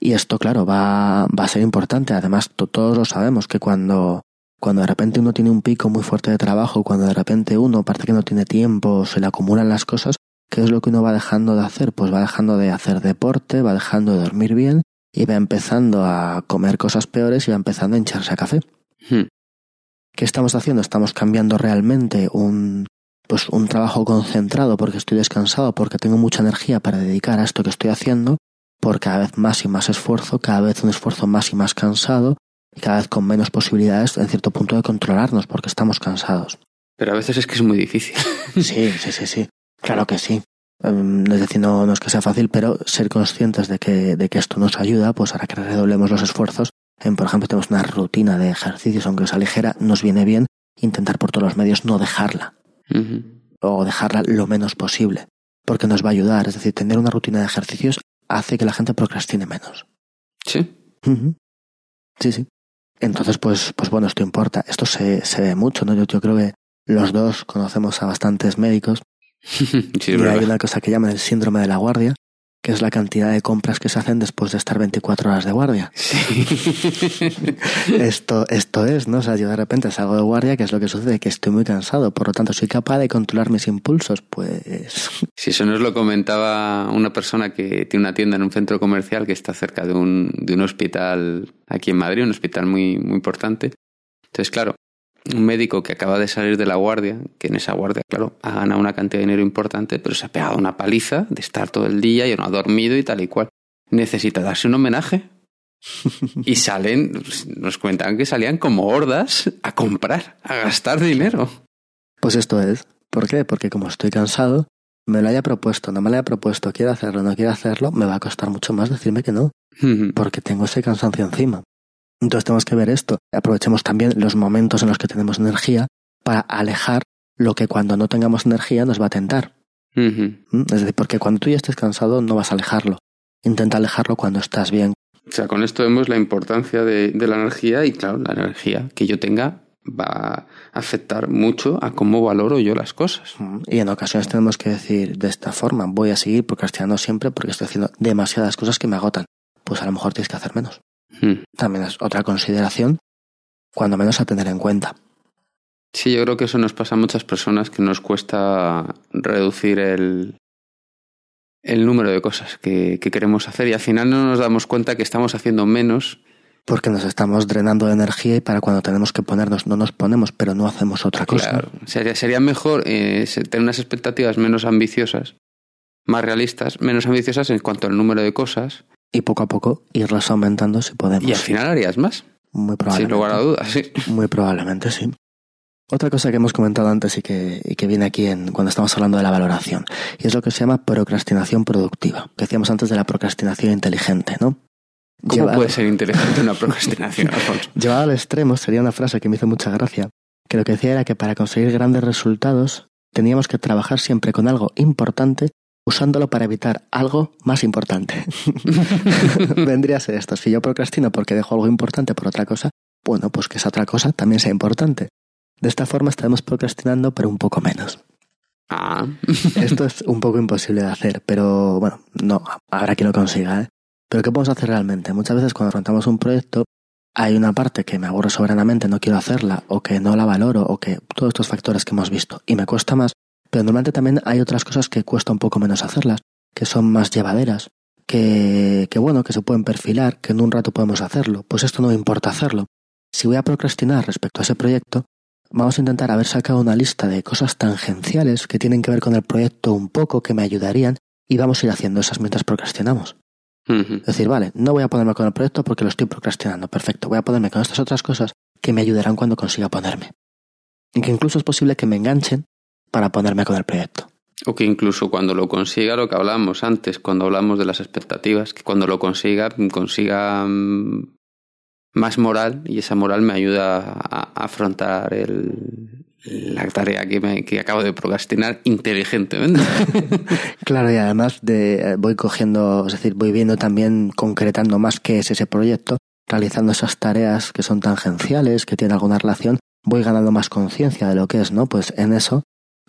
Speaker 1: Y esto, claro, va, va a ser importante. Además, todos lo sabemos que cuando, cuando de repente uno tiene un pico muy fuerte de trabajo, cuando de repente uno parece que no tiene tiempo, se le acumulan las cosas, ¿qué es lo que uno va dejando de hacer? Pues va dejando de hacer deporte, va dejando de dormir bien y va empezando a comer cosas peores y va empezando a hincharse a café. Hmm. ¿Qué estamos haciendo? Estamos cambiando realmente un, pues un trabajo concentrado porque estoy descansado, porque tengo mucha energía para dedicar a esto que estoy haciendo, por cada vez más y más esfuerzo, cada vez un esfuerzo más y más cansado, cada vez con menos posibilidades en cierto punto de controlarnos porque estamos cansados.
Speaker 2: Pero a veces es que es muy difícil.
Speaker 1: Sí, sí, sí, sí. Claro que sí. Em, es decir, no, es que sea fácil, pero ser conscientes de que, de que esto nos ayuda, pues ahora que redoblemos los esfuerzos, en, por ejemplo, tenemos una rutina de ejercicios, aunque sea ligera, nos viene bien intentar por todos los medios no dejarla. O dejarla lo menos posible. Porque nos va a ayudar. Es decir, tener una rutina de ejercicios hace que la gente procrastine menos.
Speaker 2: Sí.
Speaker 1: Sí, sí. Entonces, pues, pues bueno, esto importa. Esto se, se ve mucho, ¿no? Yo, yo creo que los dos conocemos a bastantes médicos y hay una cosa que llaman el síndrome de la guardia, que es la cantidad de compras que se hacen después de estar 24 horas de guardia. esto, esto es, ¿no? O sea, yo de repente salgo de guardia, que es lo que sucede, que estoy muy cansado, por lo tanto soy capaz de controlar mis impulsos, pues...
Speaker 2: Si eso nos lo comentaba una persona que tiene una tienda en un centro comercial que está cerca de un, de un hospital aquí en Madrid, un hospital muy, muy importante. Entonces, claro, un médico que acaba de salir de la guardia, que en esa guardia, claro, ha ganado una cantidad de dinero importante, pero se ha pegado una paliza de estar todo el día y no ha dormido y tal y cual. Necesita darse un homenaje. y salen, nos cuentan que salían como hordas a comprar, a gastar dinero.
Speaker 1: Pues esto es. ¿Por qué? Porque como estoy cansado, me lo haya propuesto, no me lo haya propuesto, quiero hacerlo, no quiero hacerlo, me va a costar mucho más decirme que no. porque tengo ese cansancio encima. Entonces tenemos que ver esto. Aprovechemos también los momentos en los que tenemos energía para alejar lo que cuando no tengamos energía nos va a tentar. ¿Mm? Es decir, porque cuando tú ya estés cansado no vas a alejarlo. Intenta alejarlo cuando estás bien.
Speaker 2: O sea, con esto vemos la importancia de, la energía y claro, la energía que yo tenga va a afectar mucho a cómo valoro yo las cosas.
Speaker 1: Y en ocasiones tenemos que decir de esta forma, voy a seguir procrastinando siempre porque estoy haciendo demasiadas cosas que me agotan. Pues a lo mejor tienes que hacer menos. Hmm. También es otra consideración, cuando menos a tener en cuenta.
Speaker 2: Sí, yo creo que eso nos pasa a muchas personas que nos cuesta reducir el, el número de cosas que, queremos hacer y al final no nos damos cuenta que estamos haciendo menos.
Speaker 1: Porque nos estamos drenando de energía y para cuando tenemos que ponernos no nos ponemos, pero no hacemos otra cosa.
Speaker 2: Claro, sería, sería mejor eh, tener unas expectativas menos ambiciosas, más realistas, menos ambiciosas en cuanto al número de cosas
Speaker 1: y poco a poco irlas aumentando si podemos.
Speaker 2: Y al final harías más.
Speaker 1: Muy probablemente.
Speaker 2: Sin lugar a dudas, sí.
Speaker 1: Muy probablemente, sí. Otra cosa que hemos comentado antes y que, y que viene aquí en, cuando estamos hablando de la valoración, y es lo que se llama procrastinación productiva, que decíamos antes de la procrastinación inteligente, ¿no?
Speaker 2: ¿Cómo puede ser inteligente una procrastinación?
Speaker 1: Llevado al extremo sería una frase que me hizo mucha gracia, que lo que decía era que para conseguir grandes resultados teníamos que trabajar siempre con algo importante usándolo para evitar algo más importante. Vendría a ser esto. Si yo procrastino porque dejo algo importante por otra cosa, bueno, pues que esa otra cosa también sea importante. De esta forma estaremos procrastinando, pero un poco menos.
Speaker 2: Ah.
Speaker 1: Esto es un poco imposible de hacer, pero bueno, no, habrá quien lo consiga. ¿eh? Pero ¿qué podemos hacer realmente? Muchas veces cuando afrontamos un proyecto, hay una parte que me aburre soberanamente, no quiero hacerla, o que no la valoro, o que todos estos factores que hemos visto, y me cuesta más, pero normalmente también hay otras cosas que cuesta un poco menos hacerlas, que son más llevaderas, que, que bueno, que se pueden perfilar, que en un rato podemos hacerlo. Pues esto no me importa hacerlo. Si voy a procrastinar respecto a ese proyecto, vamos a intentar haber sacado una lista de cosas tangenciales que tienen que ver con el proyecto un poco, que me ayudarían, y vamos a ir haciendo esas mientras procrastinamos. Es decir, vale, no voy a ponerme con el proyecto porque lo estoy procrastinando. Perfecto, voy a ponerme con estas otras cosas que me ayudarán cuando consiga ponerme. Y que incluso es posible que me enganchen para ponerme con el proyecto.
Speaker 2: O que incluso cuando lo consiga, lo que hablábamos antes, cuando hablamos de las expectativas, que cuando lo consiga, consiga mm, más moral y esa moral me ayuda a afrontar el, la tarea que, me, que acabo de procrastinar inteligentemente.
Speaker 1: claro, y además de, eh, voy cogiendo, es decir, voy viendo también, concretando más qué es ese proyecto, realizando esas tareas que son tangenciales, que tienen alguna relación, voy ganando más conciencia de lo que es, ¿no? Pues en eso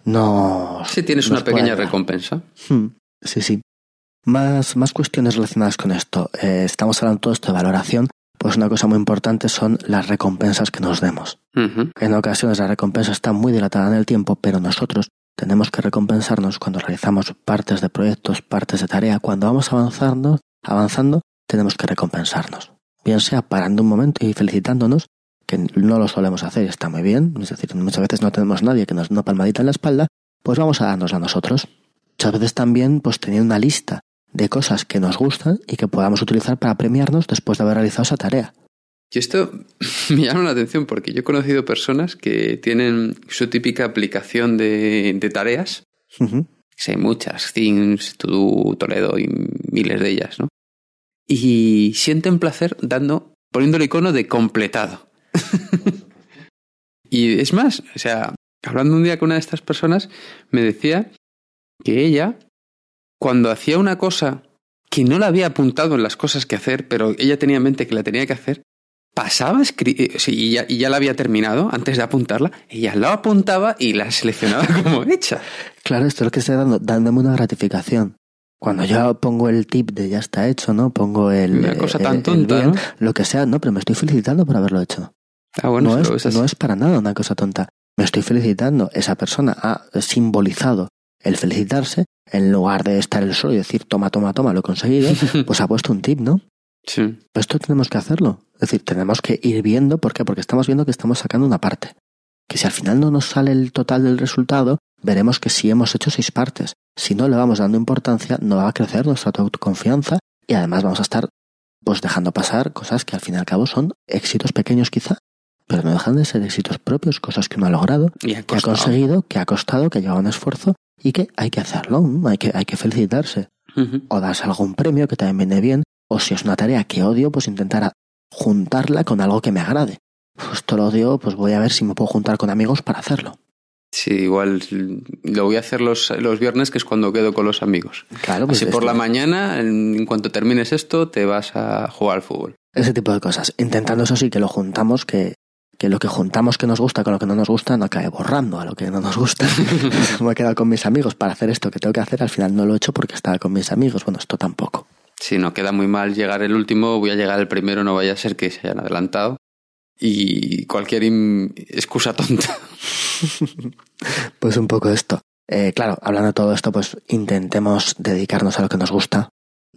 Speaker 1: no...
Speaker 2: Sí, tienes una pequeña recompensa.
Speaker 1: Hmm, sí, sí. Más, más cuestiones relacionadas con esto. Eh, estamos hablando todo esto de valoración, pues una cosa muy importante son las recompensas que nos demos. En ocasiones la recompensa está muy dilatada en el tiempo, pero nosotros tenemos que recompensarnos cuando realizamos partes de proyectos, partes de tarea. Cuando vamos avanzando, avanzando, tenemos que recompensarnos. Bien sea parando un momento y felicitándonos, que no lo solemos hacer, está muy bien, es decir, muchas veces no tenemos nadie que nos dé una palmadita en la espalda, pues vamos a darnos a nosotros. Muchas veces también, pues teniendo una lista de cosas que nos gustan y que podamos utilizar para premiarnos después de haber realizado esa tarea.
Speaker 2: Y esto me llama la atención porque yo he conocido personas que tienen su típica aplicación de, tareas. Hay muchas, Things, To Toledo y miles de ellas, ¿no? Y sienten placer dando, poniendo el icono de completado. Y es más, o sea, hablando un día con una de estas personas, me decía que ella cuando hacía una cosa que no la había apuntado en las cosas que hacer, pero ella tenía en mente que la tenía que hacer, pasaba eh, y, ya, y ya la había terminado antes de apuntarla, ella la apuntaba y la seleccionaba como hecha.
Speaker 1: Claro, esto es lo que estoy dando, dándome una gratificación. Cuando yo pongo el tip de ya está hecho, ¿no? Pongo el.
Speaker 2: Una cosa tan tonta.
Speaker 1: Lo que sea, no, pero me estoy felicitando por haberlo hecho.
Speaker 2: Ah, bueno,
Speaker 1: no, es, no es para nada una cosa tonta. Me estoy felicitando. Esa persona ha simbolizado el felicitarse, en lugar de estar el solo y decir toma, toma, toma, lo he conseguido, pues ha puesto un tip, ¿no?
Speaker 2: Sí.
Speaker 1: esto tenemos que hacerlo. Es decir, tenemos que ir viendo, ¿por qué? Porque estamos viendo que estamos sacando una parte. Que si al final no nos sale el total del resultado, veremos que sí hemos hecho seis partes. Si no le vamos dando importancia, no va a crecer nuestra autoconfianza y además vamos a estar pues dejando pasar cosas que al fin y al cabo son éxitos pequeños quizá, pero no dejan de ser éxitos propios, cosas que uno ha logrado, que ha conseguido, que ha costado, que ha llevado un esfuerzo y que hay que hacerlo, hay que, hay que felicitarse. O darse algún premio que también viene bien, o si es una tarea que odio, pues intentar juntarla con algo que me agrade. Pues esto lo odio, pues voy a ver si me puedo juntar con amigos para hacerlo.
Speaker 2: Sí, igual lo voy a hacer los, los viernes, que es cuando quedo con los amigos.
Speaker 1: Claro, pues
Speaker 2: Así por la mañana, en cuanto termines esto, te vas a jugar al fútbol.
Speaker 1: Ese tipo de cosas. Intentando eso sí que lo juntamos, que que lo que juntamos que nos gusta con lo que no nos gusta no acabe borrando a lo que no nos gusta. Me he quedado con mis amigos para hacer esto que tengo que hacer, al final no lo he hecho porque estaba con mis amigos. Bueno, esto tampoco.
Speaker 2: Si no queda muy mal llegar el último, voy a llegar el primero, no vaya a ser que se hayan adelantado. Y cualquier excusa tonta.
Speaker 1: pues un poco esto. Eh, claro, hablando de todo esto, pues intentemos dedicarnos a lo que nos gusta.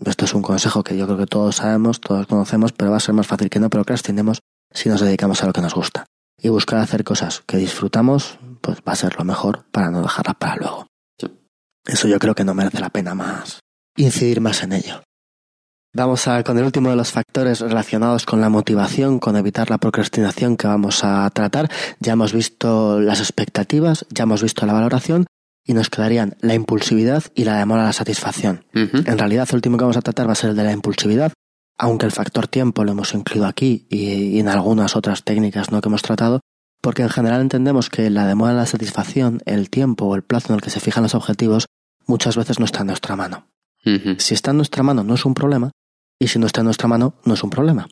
Speaker 1: Esto es un consejo que yo creo que todos sabemos, todos conocemos, pero va a ser más fácil que no procrastinemos si nos dedicamos a lo que nos gusta. Y buscar hacer cosas que disfrutamos, pues va a ser lo mejor para no dejarlas para luego. Eso yo creo que no merece la pena más incidir más en ello. Vamos a con el último de los factores relacionados con la motivación, con evitar la procrastinación que vamos a tratar. Ya hemos visto las expectativas, ya hemos visto la valoración y nos quedarían la impulsividad y la demora a la satisfacción. En realidad, el último que vamos a tratar va a ser el de la impulsividad, aunque el factor tiempo lo hemos incluido aquí y, en algunas otras técnicas ¿no? que hemos tratado, porque en general entendemos que la demora de la satisfacción, el tiempo o el plazo en el que se fijan los objetivos, muchas veces no está en nuestra mano. Si está en nuestra mano no es un problema, y si no está en nuestra mano no es un problema.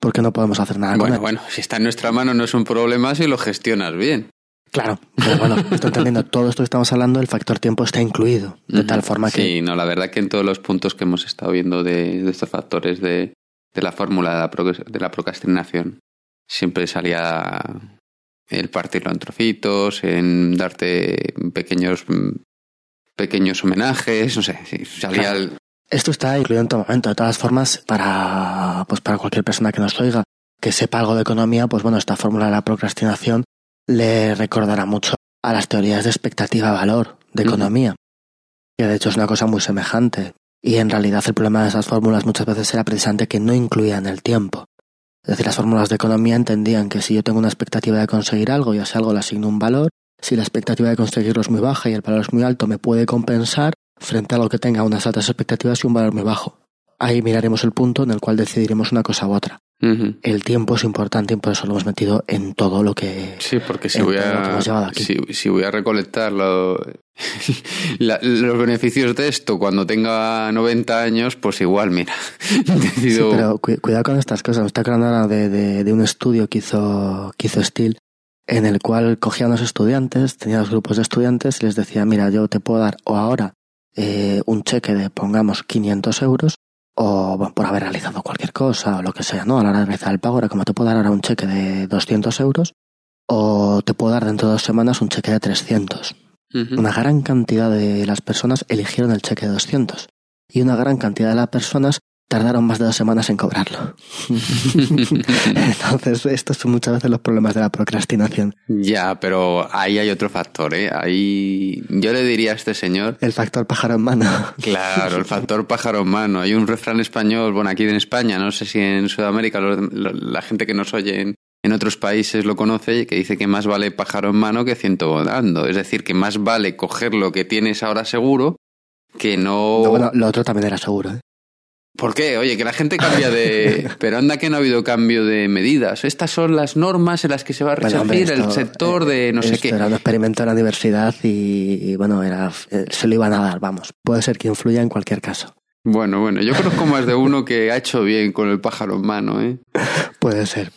Speaker 1: Porque no podemos hacer nada
Speaker 2: con
Speaker 1: él.
Speaker 2: Bueno, si está en nuestra mano no es un problema si lo gestionas bien.
Speaker 1: Claro, pero bueno, estoy entendiendo, todo esto que estamos hablando, el factor tiempo está incluido, de tal forma que...
Speaker 2: Sí, no, la verdad que en todos los puntos que hemos estado viendo de, estos factores de, la fórmula de la, de la procrastinación, siempre salía el partirlo en trocitos, en darte pequeños pequeños homenajes, no sé, salía
Speaker 1: Esto está incluido en todo momento, de todas formas, para, pues para cualquier persona que nos oiga, que sepa algo de economía, pues bueno, esta fórmula de la procrastinación le recordará mucho a las teorías de expectativa-valor de economía, que de hecho es una cosa muy semejante. Y en realidad el problema de esas fórmulas muchas veces era precisamente que no incluían el tiempo. Es decir, las fórmulas de economía entendían que si yo tengo una expectativa de conseguir algo y a ese algo le asigno un valor, si la expectativa de conseguirlo es muy baja y el valor es muy alto, me puede compensar frente a algo que tenga unas altas expectativas y un valor muy bajo. Ahí miraremos el punto en el cual decidiremos una cosa u otra. El tiempo es importante y por eso lo hemos metido en todo lo que.
Speaker 2: Sí, porque si, voy a, si, voy a recolectar los beneficios de esto cuando tenga 90 años, pues igual, mira.
Speaker 1: sí, pero cuidado con estas cosas. Me está acordando ahora de, de, un estudio que hizo, que hizo Steele, en el cual cogía a unos estudiantes, tenía dos grupos de estudiantes y les decía: Mira, yo te puedo dar o ahora eh, un cheque de, pongamos, 500 euros o por haber realizado cualquier cosa o lo que sea, ¿no? A la hora de realizar el pago era como te puedo dar ahora un cheque de 200 euros o te puedo dar dentro de dos semanas un cheque de 300. Una gran cantidad de las personas eligieron el cheque de 200 y una gran cantidad de las personas tardaron más de dos semanas en cobrarlo. Entonces, estos son muchas veces los problemas de la procrastinación.
Speaker 2: Ya, pero ahí hay otro factor, ¿eh? Ahí yo le diría a este señor...
Speaker 1: El factor pájaro en mano.
Speaker 2: Claro, el factor pájaro en mano. Hay un refrán español, bueno, aquí en España, no sé si en Sudamérica la gente que nos oye en, en otros países lo conoce, que dice que más vale pájaro en mano que ciento volando. Es decir, que más vale coger lo que tienes ahora seguro que no...
Speaker 1: no bueno, lo otro también era seguro, ¿eh?
Speaker 2: ¿Por qué? Oye, que la gente cambia de... Pero anda que no ha habido cambio de medidas. Estas son las normas en las que se va a resarcir el sector de no sé qué.
Speaker 1: Era un experimento en la universidad y, bueno, era, se lo iban a dar, vamos. Puede ser que influya en cualquier caso.
Speaker 2: Bueno, bueno, yo conozco más de uno que ha hecho bien con el pájaro en mano, ¿eh?
Speaker 1: Puede ser.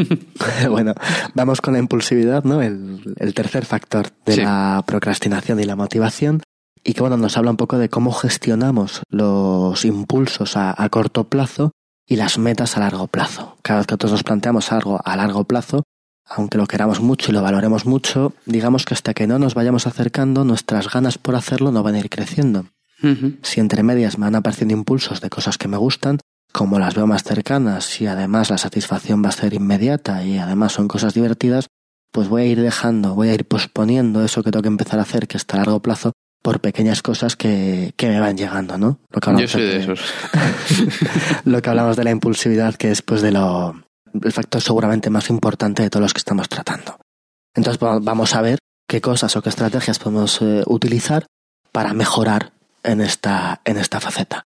Speaker 1: bueno, vamos con la impulsividad, ¿no? El, tercer factor de la procrastinación y la motivación y que bueno, nos habla un poco de cómo gestionamos los impulsos a, corto plazo y las metas a largo plazo. Cada vez que nosotros nos planteamos algo a largo plazo, aunque lo queramos mucho y lo valoremos mucho, digamos que hasta que no nos vayamos acercando, nuestras ganas por hacerlo no van a ir creciendo. Si entre medias me van apareciendo impulsos de cosas que me gustan, como las veo más cercanas y además la satisfacción va a ser inmediata y además son cosas divertidas, pues voy a ir dejando, voy a ir posponiendo eso que tengo que empezar a hacer, que está a largo plazo, por pequeñas cosas que, que me van llegando, ¿no?
Speaker 2: Lo que Yo soy de, esos.
Speaker 1: lo que hablamos de la impulsividad, que es pues de lo el factor seguramente más importante de todos los que estamos tratando. Entonces vamos a ver qué cosas o qué estrategias podemos eh, utilizar para mejorar en esta, en esta faceta.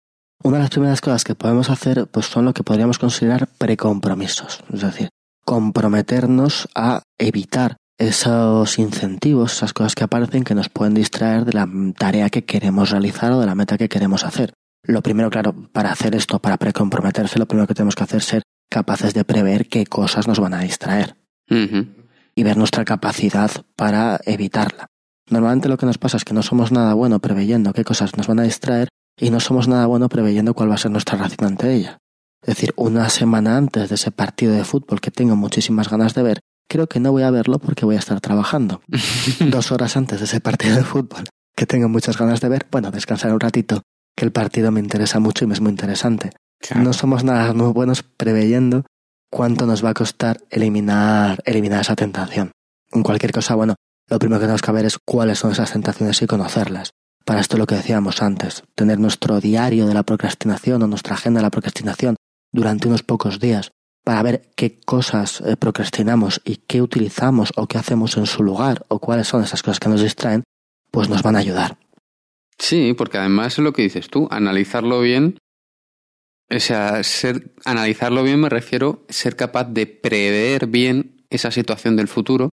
Speaker 1: Una de las primeras cosas que podemos hacer pues son lo que podríamos considerar precompromisos, es decir, comprometernos a evitar esos incentivos, esas cosas que aparecen que nos pueden distraer de la tarea que queremos realizar o de la meta que queremos hacer. Lo primero, claro, para hacer esto, para precomprometerse, lo primero que tenemos que hacer es ser capaces de prever qué cosas nos van a distraer y ver nuestra capacidad para evitarla. Normalmente lo que nos pasa es que no somos nada bueno preveyendo qué cosas nos van a distraer y no somos nada bueno preveyendo cuál va a ser nuestra reacción ante ella. Es decir, una semana antes de ese partido de fútbol que tengo muchísimas ganas de ver, creo que no voy a verlo porque voy a estar trabajando. Dos horas antes de ese partido de fútbol que tengo muchas ganas de ver, bueno, descansar un ratito, que el partido me interesa mucho y me es muy interesante. No somos nada muy buenos preveyendo cuánto nos va a costar eliminar, eliminar esa tentación. En cualquier cosa, bueno, lo primero que tenemos que ver es cuáles son esas tentaciones y conocerlas. Para esto lo que decíamos antes, tener nuestro diario de la procrastinación o nuestra agenda de la procrastinación durante unos pocos días, para ver qué cosas eh, procrastinamos y qué utilizamos o qué hacemos en su lugar o cuáles son esas cosas que nos distraen, pues nos van a ayudar.
Speaker 2: Sí, porque además es lo que dices tú, analizarlo bien. O sea, ser, analizarlo bien me refiero a ser capaz de prever bien esa situación del futuro.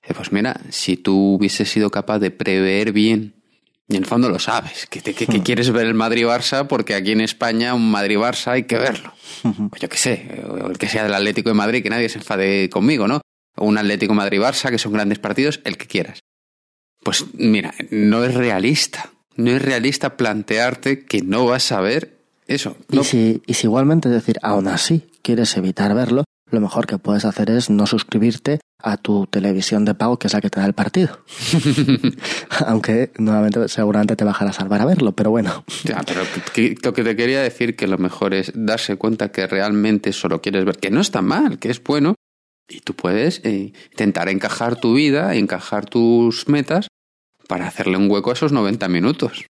Speaker 2: Eh, pues mira, si tú hubieses sido capaz de prever bien y en el fondo lo sabes, que, hmm. quieres ver el Madrid-Barça porque aquí en España un Madrid-Barça hay que verlo. Pues yo qué sé, o el que sea del Atlético de Madrid, que nadie se enfade conmigo, ¿no? O un Atlético Madrid-Barça, que son grandes partidos, el que quieras. Pues mira, no es realista. No es realista plantearte que no vas a ver eso.
Speaker 1: Y, si, y si igualmente, es decir, aún así quieres evitar verlo, lo mejor que puedes hacer es no suscribirte a tu televisión de pago, que es la que te da el partido. Aunque nuevamente seguramente te bajará a salvar a verlo, pero bueno.
Speaker 2: Ya, pero lo que te quería decir que lo mejor es darse cuenta que realmente solo quieres ver, que no está mal, que es bueno, y tú puedes eh, intentar encajar tu vida, encajar tus metas para hacerle un hueco a esos 90 minutos.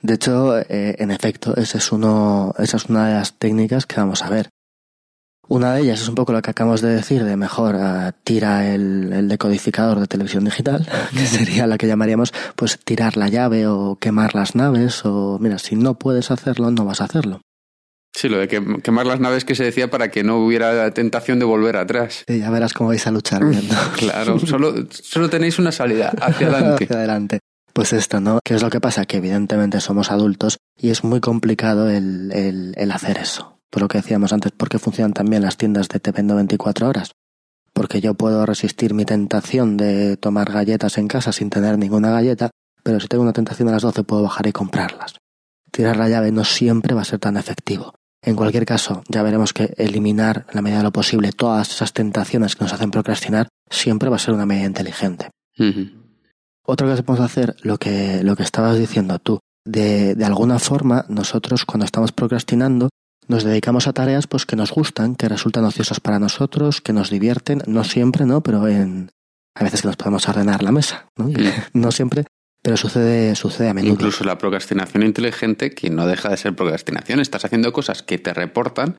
Speaker 1: De hecho, eh, en efecto, ese es uno, esa es una de las técnicas que vamos a ver. Una de ellas es un poco lo que acabamos de decir, de mejor uh, tira el, el, decodificador de televisión digital, que sería la que llamaríamos pues tirar la llave o quemar las naves, o mira, si no puedes hacerlo, no vas a hacerlo.
Speaker 2: Sí, lo de quemar las naves que se decía para que no hubiera tentación de volver atrás.
Speaker 1: Sí, ya verás cómo vais a luchar viendo.
Speaker 2: claro, solo, solo tenéis una salida, hacia adelante.
Speaker 1: hacia adelante. Pues esto, ¿no? ¿Qué es lo que pasa? Que evidentemente somos adultos y es muy complicado el, el, el hacer eso por lo que decíamos antes, ¿por qué funcionan también las tiendas de te vendo 24 horas? Porque yo puedo resistir mi tentación de tomar galletas en casa sin tener ninguna galleta, pero si tengo una tentación a las 12 puedo bajar y comprarlas. Tirar la llave no siempre va a ser tan efectivo. En cualquier caso, ya veremos que eliminar, en la medida de lo posible, todas esas tentaciones que nos hacen procrastinar siempre va a ser una medida inteligente. Otra cosa que podemos hacer, lo que, lo que estabas diciendo tú, de, de alguna forma, nosotros cuando estamos procrastinando, nos dedicamos a tareas pues que nos gustan, que resultan ociosas para nosotros, que nos divierten, no siempre, ¿no? Pero en a veces que nos podemos ordenar la mesa, ¿no? no siempre, pero sucede sucede a menudo.
Speaker 2: Incluso la procrastinación inteligente, que no deja de ser procrastinación, estás haciendo cosas que te reportan,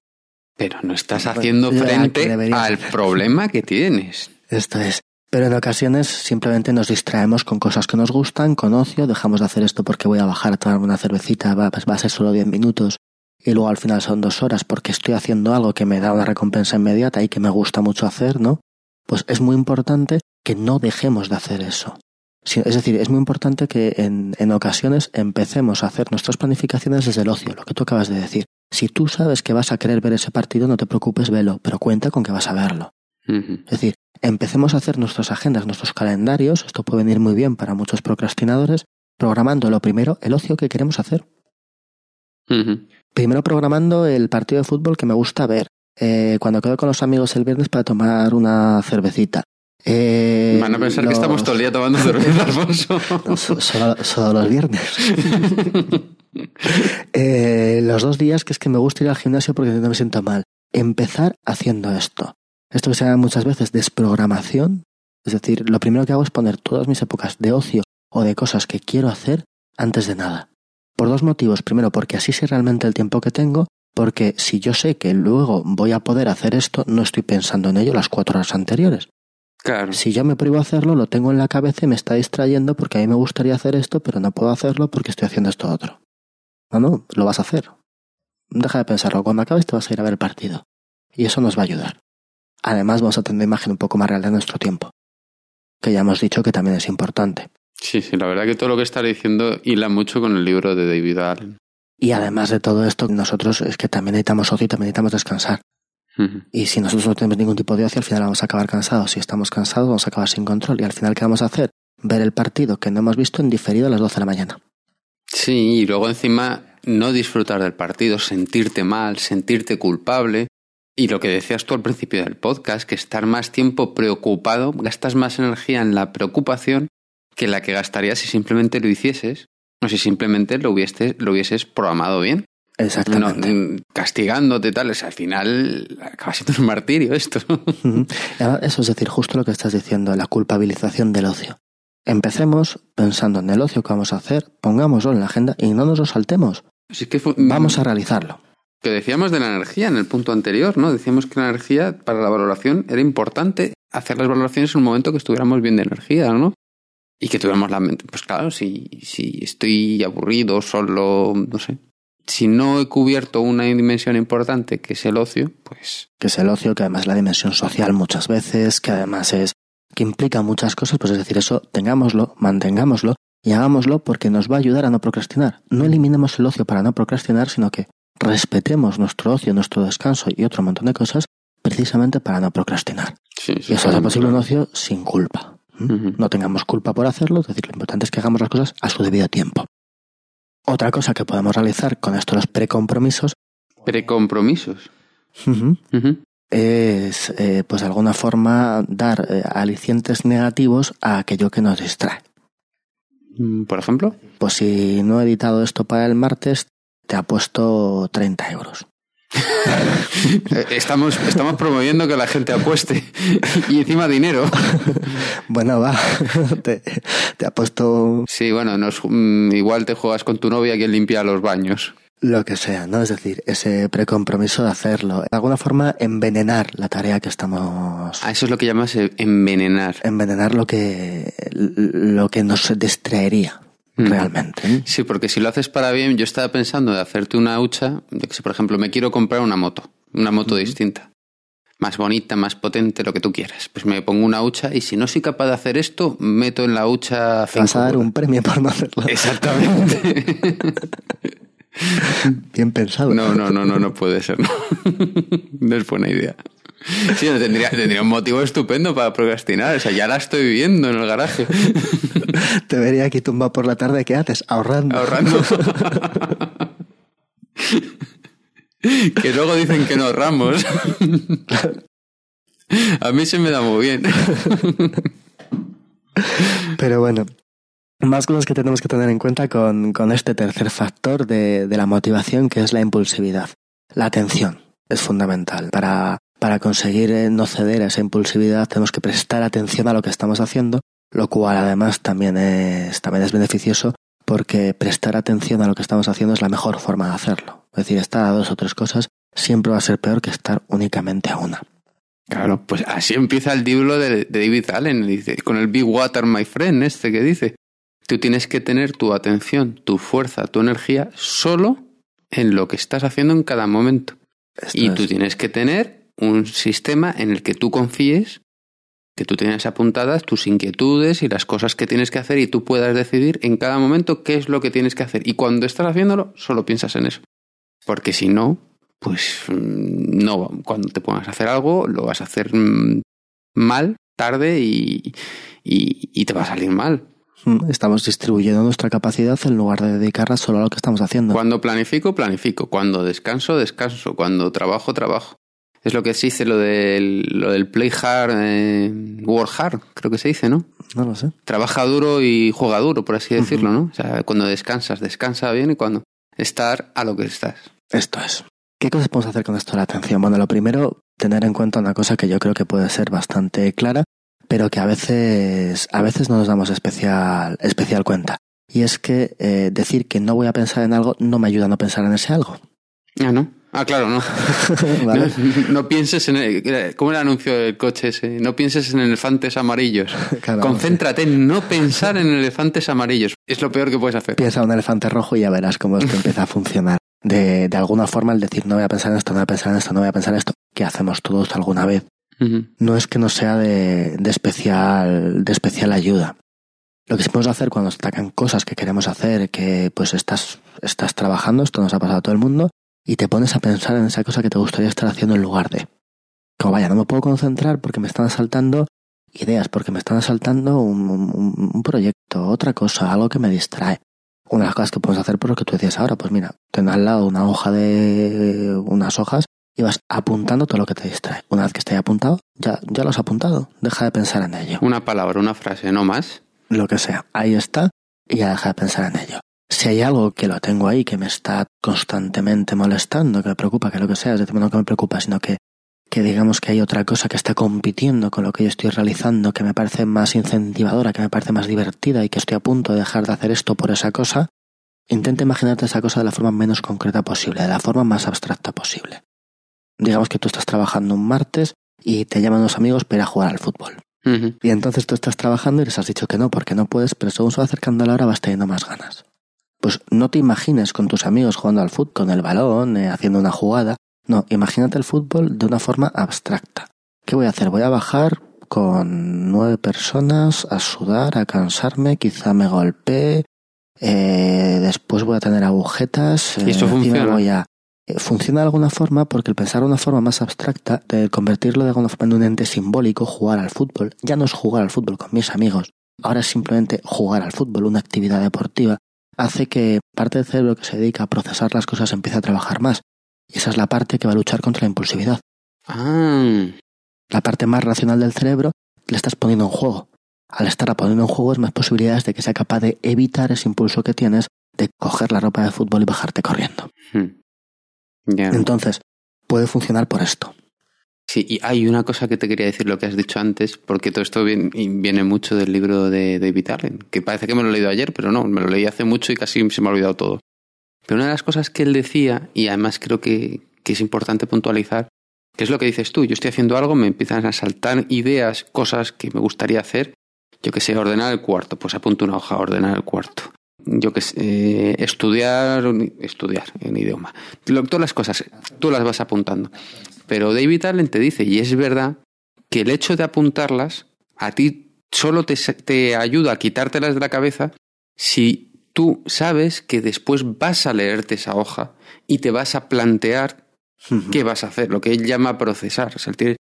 Speaker 2: pero no estás haciendo frente al problema que tienes.
Speaker 1: Esto es. Pero en ocasiones simplemente nos distraemos con cosas que nos gustan, con ocio, dejamos de hacer esto porque voy a bajar a tomarme una cervecita, va, pues va a ser solo 10 minutos, y luego al final son dos horas porque estoy haciendo algo que me da una recompensa inmediata y que me gusta mucho hacer, ¿no? Pues es muy importante que no dejemos de hacer eso. Es decir, es muy importante que en, en ocasiones empecemos a hacer nuestras planificaciones desde el ocio, lo que tú acabas de decir. Si tú sabes que vas a querer ver ese partido, no te preocupes, velo, pero cuenta con que vas a verlo. Es decir, empecemos a hacer nuestras agendas, nuestros calendarios, esto puede venir muy bien para muchos procrastinadores, programando lo primero el ocio que queremos hacer. Primero programando el partido de fútbol que me gusta ver. Eh, cuando quedo con los amigos el viernes para tomar una cervecita.
Speaker 2: Eh, Van a pensar que estamos todo el día tomando cerveza, Alfonso.
Speaker 1: solo, los viernes. eh, los dos días que es que me gusta ir al gimnasio porque no me siento mal. Empezar haciendo esto. Esto que se llama muchas veces desprogramación. Es decir, lo primero que hago es poner todas mis épocas de ocio o de cosas que quiero hacer antes de nada. Por dos motivos. Primero, porque así sé realmente el tiempo que tengo, porque si yo sé que luego voy a poder hacer esto, no estoy pensando en ello las cuatro horas anteriores.
Speaker 2: Claro.
Speaker 1: Si yo me prohíbo hacerlo, lo tengo en la cabeza y me está distrayendo porque a mí me gustaría hacer esto, pero no puedo hacerlo porque estoy haciendo esto otro. No, no, lo vas a hacer. Deja de pensarlo. Cuando acabes te vas a ir a ver el partido. Y eso nos va a ayudar. Además, vamos a tener una imagen un poco más real de nuestro tiempo. Que ya hemos dicho que también es importante.
Speaker 2: Sí, sí, la verdad que todo lo que está diciendo hila mucho con el libro de David Allen.
Speaker 1: Y además de todo esto, nosotros es que también necesitamos ocio y también necesitamos descansar. Y si nosotros no tenemos ningún tipo de ocio, al final vamos a acabar cansados. Si estamos cansados, vamos a acabar sin control. Y al final, ¿qué vamos a hacer? Ver el partido que no hemos visto en diferido a las 12 de la mañana.
Speaker 2: Sí, y luego encima no disfrutar del partido, sentirte mal, sentirte culpable. Y lo que decías tú al principio del podcast, que estar más tiempo preocupado, gastas más energía en la preocupación que la que gastarías si simplemente lo hicieses o si simplemente lo hubieses, lo hubieses programado bien.
Speaker 1: Exactamente.
Speaker 2: No, castigándote tal, al final acaba siendo un martirio esto.
Speaker 1: Eso es decir, justo lo que estás diciendo, la culpabilización del ocio. Empecemos pensando en el ocio que vamos a hacer, pongámoslo en la agenda y no nos lo saltemos.
Speaker 2: que
Speaker 1: vamos a realizarlo.
Speaker 2: Que decíamos de la energía en el punto anterior, ¿no? Decíamos que la energía para la valoración era importante hacer las valoraciones en un momento que estuviéramos bien de energía, ¿no? Y que tuviéramos la mente, pues claro, si, si estoy aburrido, solo, no sé. Si no he cubierto una dimensión importante, que es el ocio, pues...
Speaker 1: Que es el ocio, que además es la dimensión social muchas veces, que además es... que implica muchas cosas, pues es decir, eso tengámoslo, mantengámoslo y hagámoslo porque nos va a ayudar a no procrastinar. No eliminemos el ocio para no procrastinar, sino que respetemos nuestro ocio, nuestro descanso y otro montón de cosas precisamente para no procrastinar.
Speaker 2: Sí,
Speaker 1: y eso es posible un ocio sin culpa. No tengamos culpa por hacerlo, es decir, lo importante es que hagamos las cosas a su debido tiempo. Otra cosa que podemos realizar con esto los precompromisos.
Speaker 2: ¿Precompromisos?
Speaker 1: Es, eh, pues de alguna forma, dar eh, alicientes negativos a aquello que nos distrae.
Speaker 2: Mm, ¿Por ejemplo?
Speaker 1: Pues si no he editado esto para el martes, te ha puesto 30 euros.
Speaker 2: estamos, estamos promoviendo que la gente apueste y encima dinero.
Speaker 1: bueno, va, te, ha puesto...
Speaker 2: Sí, bueno, nos, mm, igual te juegas con tu novia quien limpia los baños.
Speaker 1: Lo que sea, ¿no? Es decir, ese precompromiso de hacerlo. De alguna forma, envenenar la tarea que estamos.
Speaker 2: Ah, eso es lo que llamas envenenar.
Speaker 1: Envenenar lo que, lo que nos distraería realmente.
Speaker 2: Sí, porque si lo haces para bien, yo estaba pensando de hacerte una hucha, de que si por ejemplo me quiero comprar una moto, una moto distinta, más bonita, más potente, lo que tú quieras. Pues me pongo una hucha y si no soy capaz de hacer esto, meto en la hucha...
Speaker 1: Vas a dar un premio por no hacerlo.
Speaker 2: Exactamente.
Speaker 1: Bien pensado.
Speaker 2: No, no, no, no, no puede ser. No, no es buena idea. Sí, tendría, tendría un motivo estupendo para procrastinar. O sea, ya la estoy viendo en el garaje.
Speaker 1: Te vería aquí tumbado por la tarde. ¿Qué haces? Ahorrando.
Speaker 2: Ahorrando. que luego dicen que no ahorramos. A mí se me da muy bien.
Speaker 1: Pero bueno, más cosas que tenemos que tener en cuenta con, con este tercer factor de, de, la motivación, que es la impulsividad. La atención es fundamental. Para, para conseguir eh, no ceder a esa impulsividad tenemos que prestar atención a lo que estamos haciendo, lo cual además también es, también es beneficioso porque prestar atención a lo que estamos haciendo es la mejor forma de hacerlo. Es decir, estar a dos o tres cosas siempre va a ser peor que estar únicamente a una.
Speaker 2: Claro, pues así empieza el libro de, de David Allen, dice, con el Big Water, my friend, este que dice. Tú tienes que tener tu atención, tu fuerza, tu energía solo en lo que estás haciendo en cada momento. y tú tienes que tener un sistema en el que tú confíes, que tú tienes apuntadas tus inquietudes y las cosas que tienes que hacer y tú puedas decidir en cada momento qué es lo que tienes que hacer. Y cuando estás haciéndolo, solo piensas en eso. Porque si no, pues mm, no, cuando te pongas a hacer algo, lo vas a hacer mm, mal, tarde y, y te va a salir mal.
Speaker 1: Mm, estamos distribuyendo nuestra capacidad en lugar de dedicarla solo a lo que estamos haciendo.
Speaker 2: Cuando planifico, planifico. Cuando descanso, descanso. Cuando trabajo, trabajo. Es lo que se dice lo del, lo del play hard, eh, work hard, creo que se dice, ¿no?
Speaker 1: No lo sé.
Speaker 2: Trabaja duro y juega duro, por así decirlo, ¿no? O sea, cuando descansas, descansa bien y cuando estar a lo que estás.
Speaker 1: Esto es. ¿Qué cosas podemos hacer con esto de la atención? Bueno, lo primero, tener en cuenta una cosa que yo creo que puede ser bastante clara pero que a veces, a veces no nos damos especial, especial cuenta. Y es que eh, decir que no voy a pensar en algo no me ayuda a no pensar en ese algo.
Speaker 2: Ah, ¿no? Ah, claro, no. no, pienses en el, ¿cómo el anuncio del coche ese? No pienses en elefantes amarillos. Concéntrate en no pensar en elefantes amarillos. Es lo peor que puedes hacer.
Speaker 1: Piensa en un elefante rojo y ya verás cómo esto empieza a funcionar. De, de alguna forma el decir no voy a pensar en esto, no voy a pensar en esto, no voy a pensar en esto, que hacemos todos alguna vez no es que no sea de, de, especial, de especial ayuda. Lo que sí podemos hacer cuando destacan cosas que queremos hacer, que pues estás, estás trabajando, esto nos ha pasado a todo el mundo, y te pones a pensar en esa cosa que te gustaría estar haciendo en lugar de. Como vaya, no me puedo concentrar porque me están asaltando ideas, porque me están asaltando un, un, un proyecto, otra cosa, algo que me distrae. Una de las cosas que podemos hacer por lo que tú decías ahora, pues mira, ten al lado una hoja de unas hojas y vas apuntando todo lo que te distrae. Una vez que esté apuntado, ya, ya lo has apuntado. Deja de pensar en ello.
Speaker 2: Una palabra, una frase, no más.
Speaker 1: Lo que sea. Ahí está y ya deja de pensar en ello. Si hay algo que lo tengo ahí, que me está constantemente molestando, que me preocupa, que lo que sea, es decir, no que me preocupa, sino que, que digamos que hay otra cosa que está compitiendo con lo que yo estoy realizando, que me parece más incentivadora, que me parece más divertida y que estoy a punto de dejar de hacer esto por esa cosa, intenta imaginarte esa cosa de la forma menos concreta posible, de la forma más abstracta posible digamos que tú estás trabajando un martes y te llaman los amigos para ir a jugar al fútbol. Y entonces tú estás trabajando y les has dicho que no, porque no puedes, pero según se va acercando la hora vas teniendo más ganas. Pues no te imagines con tus amigos jugando al fútbol, con el balón, eh, haciendo una jugada. No, imagínate el fútbol de una forma abstracta. ¿Qué voy a hacer? Voy a bajar con nueve personas a sudar, a cansarme, quizá me golpee, eh, después voy a tener agujetas,
Speaker 2: ¿Y eso
Speaker 1: eh,
Speaker 2: funciona?
Speaker 1: voy a funciona de alguna forma porque el pensar de una forma más abstracta, de convertirlo de alguna forma en un ente simbólico, jugar al fútbol, ya no es jugar al fútbol con mis amigos, ahora es simplemente jugar al fútbol, una actividad deportiva, hace que parte del cerebro que se dedica a procesar las cosas empiece a trabajar más. Y esa es la parte que va a luchar contra la impulsividad.
Speaker 2: Ah.
Speaker 1: La parte más racional del cerebro le estás poniendo en juego. Al estar poniendo en juego es más posibilidades de que sea capaz de evitar ese impulso que tienes de coger la ropa de fútbol y bajarte corriendo.
Speaker 2: Hmm.
Speaker 1: Entonces, puede funcionar por esto.
Speaker 2: Sí, y hay una cosa que te quería decir, lo que has dicho antes, porque todo esto viene, mucho del libro de David Allen, que parece que me lo he leído ayer, pero no, me lo leí hace mucho y casi se me ha olvidado todo. Pero una de las cosas que él decía, y además creo que, que es importante puntualizar, que es lo que dices tú, yo estoy haciendo algo, me empiezan a saltar ideas, cosas que me gustaría hacer, yo que sé, ordenar el cuarto, pues apunto una hoja, ordenar el cuarto. Yo que sé, eh, estudiar, estudiar en idioma. Todas las cosas, tú las vas apuntando. Pero David Allen te dice, y es verdad, que el hecho de apuntarlas a ti solo te, te ayuda a quitártelas de la cabeza si tú sabes que después vas a leerte esa hoja y te vas a plantear qué vas a hacer, lo que él llama procesar. es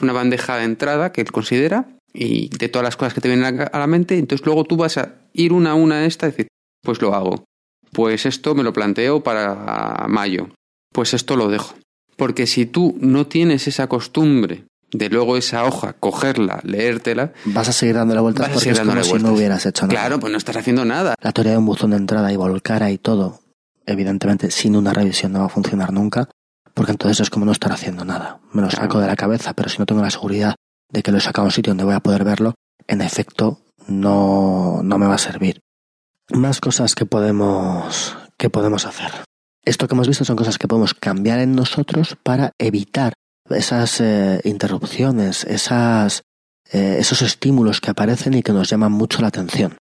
Speaker 2: una bandeja de entrada que él considera y de todas las cosas que te vienen a la mente, entonces luego tú vas a ir una a una a esta y decir, pues lo hago. Pues esto me lo planteo para mayo. Pues esto lo dejo. Porque si tú no tienes esa costumbre de luego esa hoja, cogerla, leértela.
Speaker 1: Vas a seguir dándole vueltas porque es como si no hubieras hecho nada.
Speaker 2: Claro, pues no estás haciendo nada.
Speaker 1: La teoría de un buzón de entrada y volcara y todo, evidentemente sin una revisión no va a funcionar nunca, porque entonces es como no estar haciendo nada. Me lo saco de la cabeza, pero si no tengo la seguridad de que lo he sacado a un sitio donde voy a poder verlo, en efecto no, no me va a servir. Más cosas que podemos, que podemos hacer. Esto que hemos visto son cosas que podemos cambiar en nosotros para evitar esas eh, interrupciones, eh, esos estímulos que aparecen y que nos llaman mucho la atención.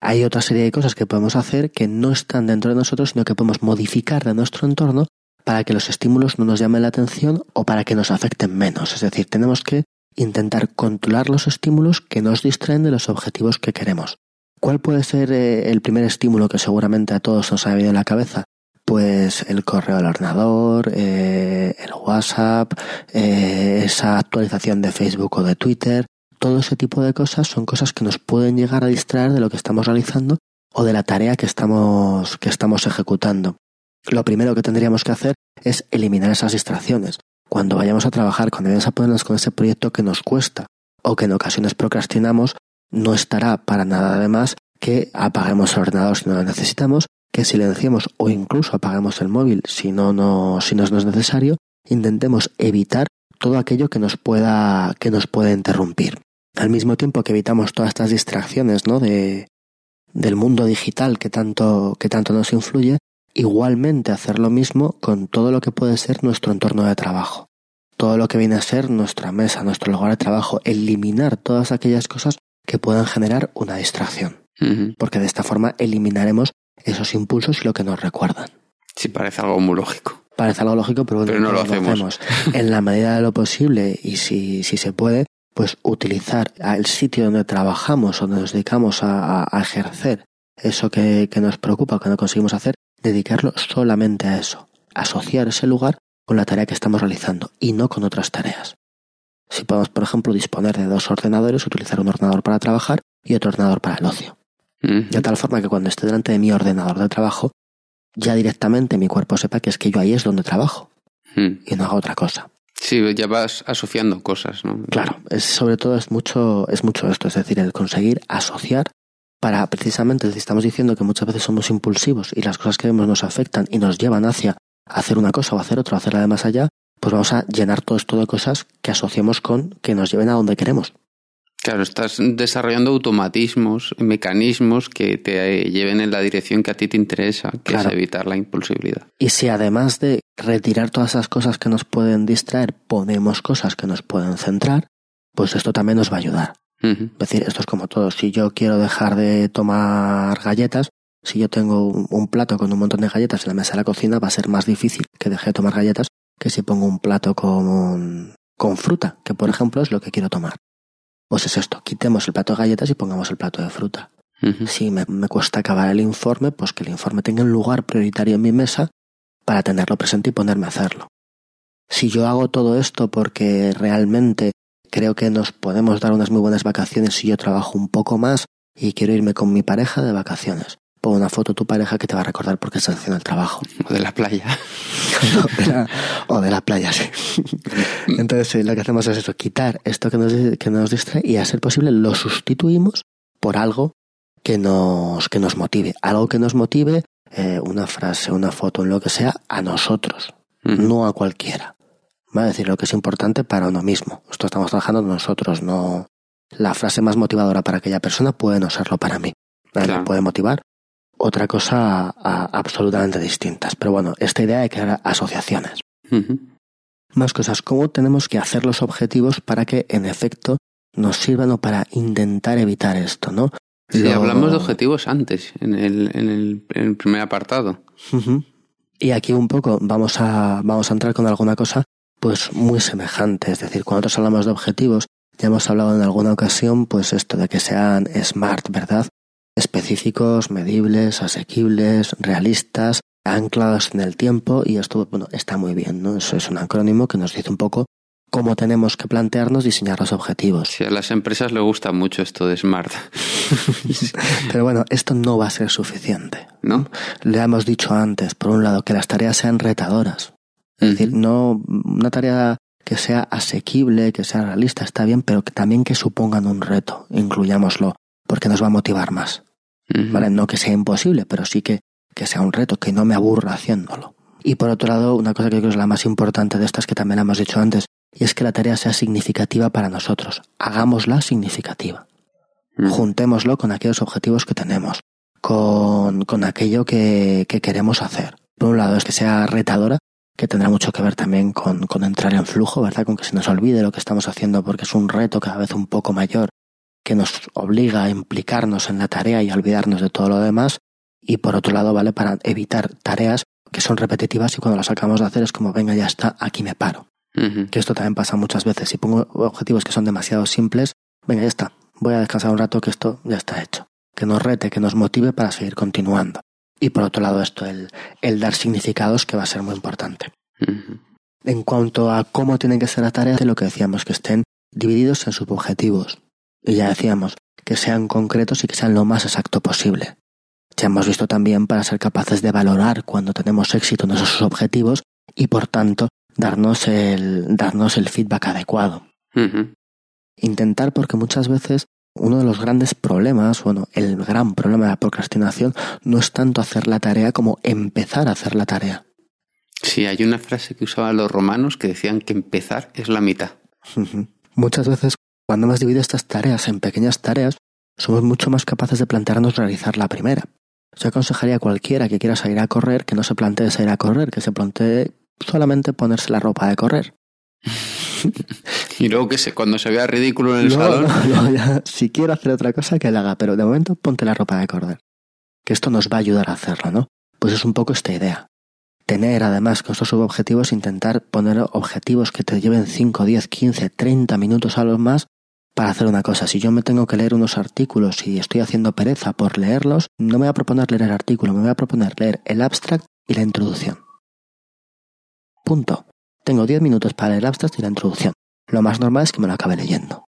Speaker 1: Hay otra serie de cosas que podemos hacer que no están dentro de nosotros, sino que podemos modificar de nuestro entorno para que los estímulos no nos llamen la atención o para que nos afecten menos. Es decir, tenemos que intentar controlar los estímulos que nos distraen de los objetivos que queremos. ¿Cuál puede ser eh, el primer estímulo que seguramente a todos nos ha venido en la cabeza? Pues el correo del ordenador, eh, el WhatsApp, eh, esa actualización de Facebook o de Twitter, todo ese tipo de cosas son cosas que nos pueden llegar a distraer de lo que estamos realizando o de la tarea que estamos, que estamos ejecutando. Lo primero que tendríamos que hacer es eliminar esas distracciones cuando vayamos a trabajar, cuando vayamos a ponernos con ese proyecto que nos cuesta o que en ocasiones procrastinamos, no estará para nada de más que apaguemos el ordenador si no lo necesitamos, que silenciemos o incluso apaguemos el móvil si no, no, si no es necesario, intentemos evitar todo aquello que nos pueda, que nos pueda interrumpir. Al mismo tiempo que evitamos todas estas distracciones, ¿no? De, del mundo digital que tanto, que tanto nos influye, igualmente hacer lo mismo con todo lo que puede ser nuestro entorno de trabajo. Todo lo que viene a ser nuestra mesa, nuestro lugar de trabajo, eliminar todas aquellas cosas que puedan generar una distracción. Porque de esta forma eliminaremos esos impulsos y lo que nos recuerdan.
Speaker 2: Sí, parece algo muy lógico.
Speaker 1: Parece algo lógico, pero,
Speaker 2: no lo, hacemos.
Speaker 1: En la medida de lo posible y si, si se puede, pues utilizar el sitio donde trabajamos, donde nos dedicamos a, ejercer eso que, que, nos preocupa, que no conseguimos hacer, dedicarlo solamente a eso, asociar ese lugar con la tarea que estamos realizando y no con otras tareas. Si podemos, por ejemplo, disponer de dos ordenadores, utilizar un ordenador para trabajar y otro ordenador para el ocio. De tal forma que cuando esté delante de mi ordenador de trabajo, ya directamente mi cuerpo sepa que es que yo ahí es donde trabajo y no hago otra cosa.
Speaker 2: Sí, ya vas asociando cosas, ¿no?
Speaker 1: Claro, es, sobre todo es mucho, es mucho esto, es decir, el conseguir asociar para precisamente, si estamos diciendo que muchas veces somos impulsivos y las cosas que vemos nos afectan y nos llevan hacia hacer una cosa o hacer otra, o hacerla de más allá, pues vamos a llenar todo esto de cosas que asociemos con que nos lleven a donde queremos.
Speaker 2: Claro, estás desarrollando automatismos, mecanismos que te lleven en la dirección que a ti te interesa, que es evitar la impulsibilidad.
Speaker 1: Y si además de retirar todas esas cosas que nos pueden distraer, ponemos cosas que nos pueden centrar, pues esto también nos va a ayudar. Es decir, esto es como todo. Si yo quiero dejar de tomar galletas, si yo tengo un plato con un montón de galletas en la mesa de la cocina, va a ser más difícil que deje de tomar galletas que si pongo un plato con, con fruta, que por ejemplo es lo que quiero tomar. Pues es esto, quitemos el plato de galletas y pongamos el plato de fruta. Si me, me, cuesta acabar el informe, pues que el informe tenga un lugar prioritario en mi mesa para tenerlo presente y ponerme a hacerlo. Si yo hago todo esto porque realmente creo que nos podemos dar unas muy buenas vacaciones si yo trabajo un poco más y quiero irme con mi pareja de vacaciones. Pon una foto de tu pareja que te va a recordar porque estás haciendo el trabajo.
Speaker 2: O de la playa.
Speaker 1: o de la playa, sí. Entonces lo que hacemos es eso, quitar esto que nos, que nos distrae y a ser posible lo sustituimos por algo que nos, que nos motive. Algo que nos motive, eh, una frase, una foto, en lo que sea, a nosotros, no a cualquiera va a decir lo que es importante para uno mismo. Esto estamos trabajando nosotros, no la frase más motivadora para aquella persona puede no serlo para mí. Me puede motivar otra cosa absolutamente distintas. Pero bueno, esta idea de crear asociaciones. Más cosas, ¿cómo tenemos que hacer los objetivos para que en efecto nos sirvan o para intentar evitar esto, ¿no?
Speaker 2: Sí, hablamos de objetivos antes, en el, en el, primer apartado.
Speaker 1: Y aquí un poco vamos a, vamos a entrar con alguna cosa pues muy semejante. Es decir, cuando nosotros hablamos de objetivos, ya hemos hablado en alguna ocasión, pues esto de que sean smart, ¿verdad? Específicos, medibles, asequibles, realistas, anclados en el tiempo y esto, bueno, está muy bien, ¿no? Eso es un acrónimo que nos dice un poco cómo tenemos que plantearnos diseñar los objetivos.
Speaker 2: Sí, a las empresas les gusta mucho esto de Smart.
Speaker 1: Pero bueno, esto no va a ser suficiente.
Speaker 2: ¿No?
Speaker 1: Le hemos dicho antes, por un lado, que las tareas sean retadoras. Es decir, no una tarea que sea asequible, que sea realista, está bien, pero que también que supongan un reto, incluyámoslo, porque nos va a motivar más. ¿Vale? No que sea imposible, pero sí que, que sea un reto, que no me aburra haciéndolo. Y por otro lado, una cosa que creo que es la más importante de estas que también hemos dicho antes, y es que la tarea sea significativa para nosotros. Hagámosla significativa. Juntémoslo con aquellos objetivos que tenemos, con, con aquello que, que, queremos hacer. Por un lado es que sea retadora, que tendrá mucho que ver también con, con entrar en flujo, ¿verdad? Con que se nos olvide lo que estamos haciendo porque es un reto cada vez un poco mayor que nos obliga a implicarnos en la tarea y a olvidarnos de todo lo demás. Y por otro lado, ¿vale? Para evitar tareas que son repetitivas y cuando las acabamos de hacer es como, venga, ya está, aquí me paro. Que esto también pasa muchas veces. Si pongo objetivos que son demasiado simples, venga, ya está. Voy a descansar un rato que esto ya está hecho. Que nos rete, que nos motive para seguir continuando. Y por otro lado, esto, el, el dar significados que va a ser muy importante. En cuanto a cómo tienen que ser las tareas, lo que decíamos, que estén divididos en subobjetivos. Y ya decíamos, que sean concretos y que sean lo más exacto posible. Ya hemos visto también para ser capaces de valorar cuando tenemos éxito en esos objetivos y por tanto darnos el, darnos el feedback adecuado. Intentar, porque muchas veces uno de los grandes problemas, bueno, el gran problema de la procrastinación no es tanto hacer la tarea como empezar a hacer la tarea.
Speaker 2: Sí, hay una frase que usaban los romanos que decían que empezar es la mitad.
Speaker 1: Muchas veces, cuando hemos dividido estas tareas en pequeñas tareas, somos mucho más capaces de plantearnos realizar la primera. Yo aconsejaría a cualquiera que quiera salir a correr que no se plantee salir a correr, que se plantee solamente ponerse la ropa de correr.
Speaker 2: y luego que se, cuando se vea ridículo en el salón.
Speaker 1: si quiero hacer otra cosa, que la haga, pero de momento ponte la ropa de correr. Que esto nos va a ayudar a hacerlo, ¿no? Pues es un poco esta idea. Tener además con estos subobjetivos, intentar poner objetivos que te lleven 5, 10, 15, 30 minutos a lo más para hacer una cosa. Si yo me tengo que leer unos artículos y estoy haciendo pereza por leerlos, no me voy a proponer leer el artículo, me voy a proponer leer el abstract y la introducción. Punto. Tengo 10 minutos para el abstract y la introducción. Lo más normal es que me lo acabe leyendo.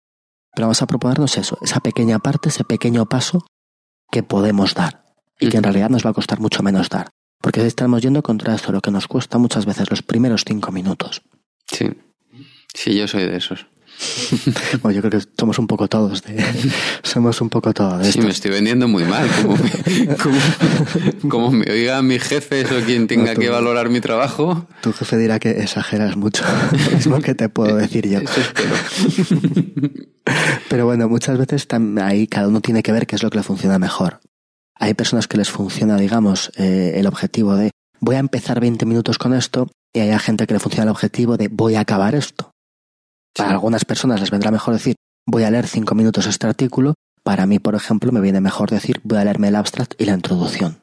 Speaker 1: Pero vamos a proponernos eso, esa pequeña parte, ese pequeño paso que podemos dar y que en realidad nos va a costar mucho menos dar. Porque estamos yendo contra esto, lo que nos cuesta muchas veces los primeros cinco minutos.
Speaker 2: Sí, sí, yo soy de esos.
Speaker 1: bueno, yo creo que somos un poco todos de, somos un poco todos de
Speaker 2: Sí, me estoy vendiendo muy mal. Como, me oiga mi jefe o quien tenga que valorar mi trabajo.
Speaker 1: Tu jefe dirá que exageras mucho. Lo mismo que te puedo decir yo. Pero bueno, muchas veces ahí cada uno tiene que ver qué es lo que le funciona mejor. Hay personas que les funciona, digamos, eh, el objetivo de voy a empezar 20 minutos con esto y hay gente que le funciona el objetivo de voy a acabar esto. Para algunas personas les vendrá mejor decir voy a leer cinco minutos este artículo. Para mí, por ejemplo, me viene mejor decir voy a leerme el abstract y la introducción.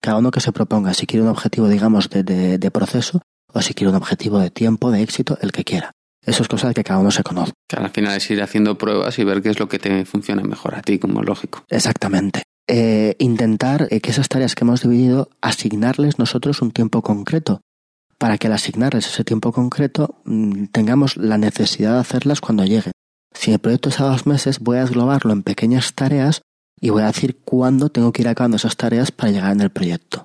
Speaker 1: Cada uno que se proponga si quiere un objetivo, digamos, de, de, proceso o si quiere un objetivo de tiempo, de éxito, el que quiera. Eso es cosa de que cada uno se conoce.
Speaker 2: Que al final es ir haciendo pruebas y ver qué es lo que te funciona mejor a ti, como lógico.
Speaker 1: Exactamente. Eh, intentar eh, que esas tareas que hemos dividido, asignarles nosotros un tiempo concreto para que al asignarles ese tiempo concreto mm, tengamos la necesidad de hacerlas cuando lleguen. Si el proyecto es a dos meses, voy a desglobarlo en pequeñas tareas y voy a decir cuándo tengo que ir acabando esas tareas para llegar en el proyecto.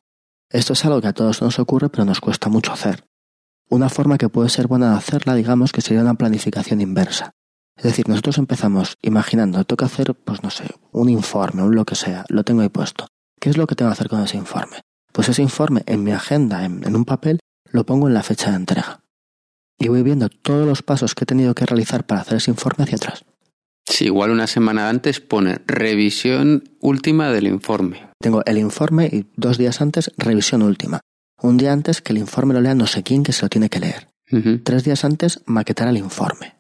Speaker 1: Esto es algo que a todos nos ocurre, pero nos cuesta mucho hacer. Una forma que puede ser buena de hacerla, digamos, que sería una planificación inversa. Es decir, nosotros empezamos imaginando, que hacer, pues no sé, un informe, un lo que sea, lo tengo ahí puesto. ¿Qué es lo que tengo que hacer con ese informe? Pues ese informe en mi agenda, en un papel, lo pongo en la fecha de entrega. Y voy viendo todos los pasos que he tenido que realizar para hacer ese informe hacia atrás.
Speaker 2: Sí, igual una semana antes pone revisión última del informe.
Speaker 1: tengo el informe y dos días antes revisión última. Un día antes que el informe lo lea no sé quién que se lo tiene que leer. Tres días antes maquetar el informe.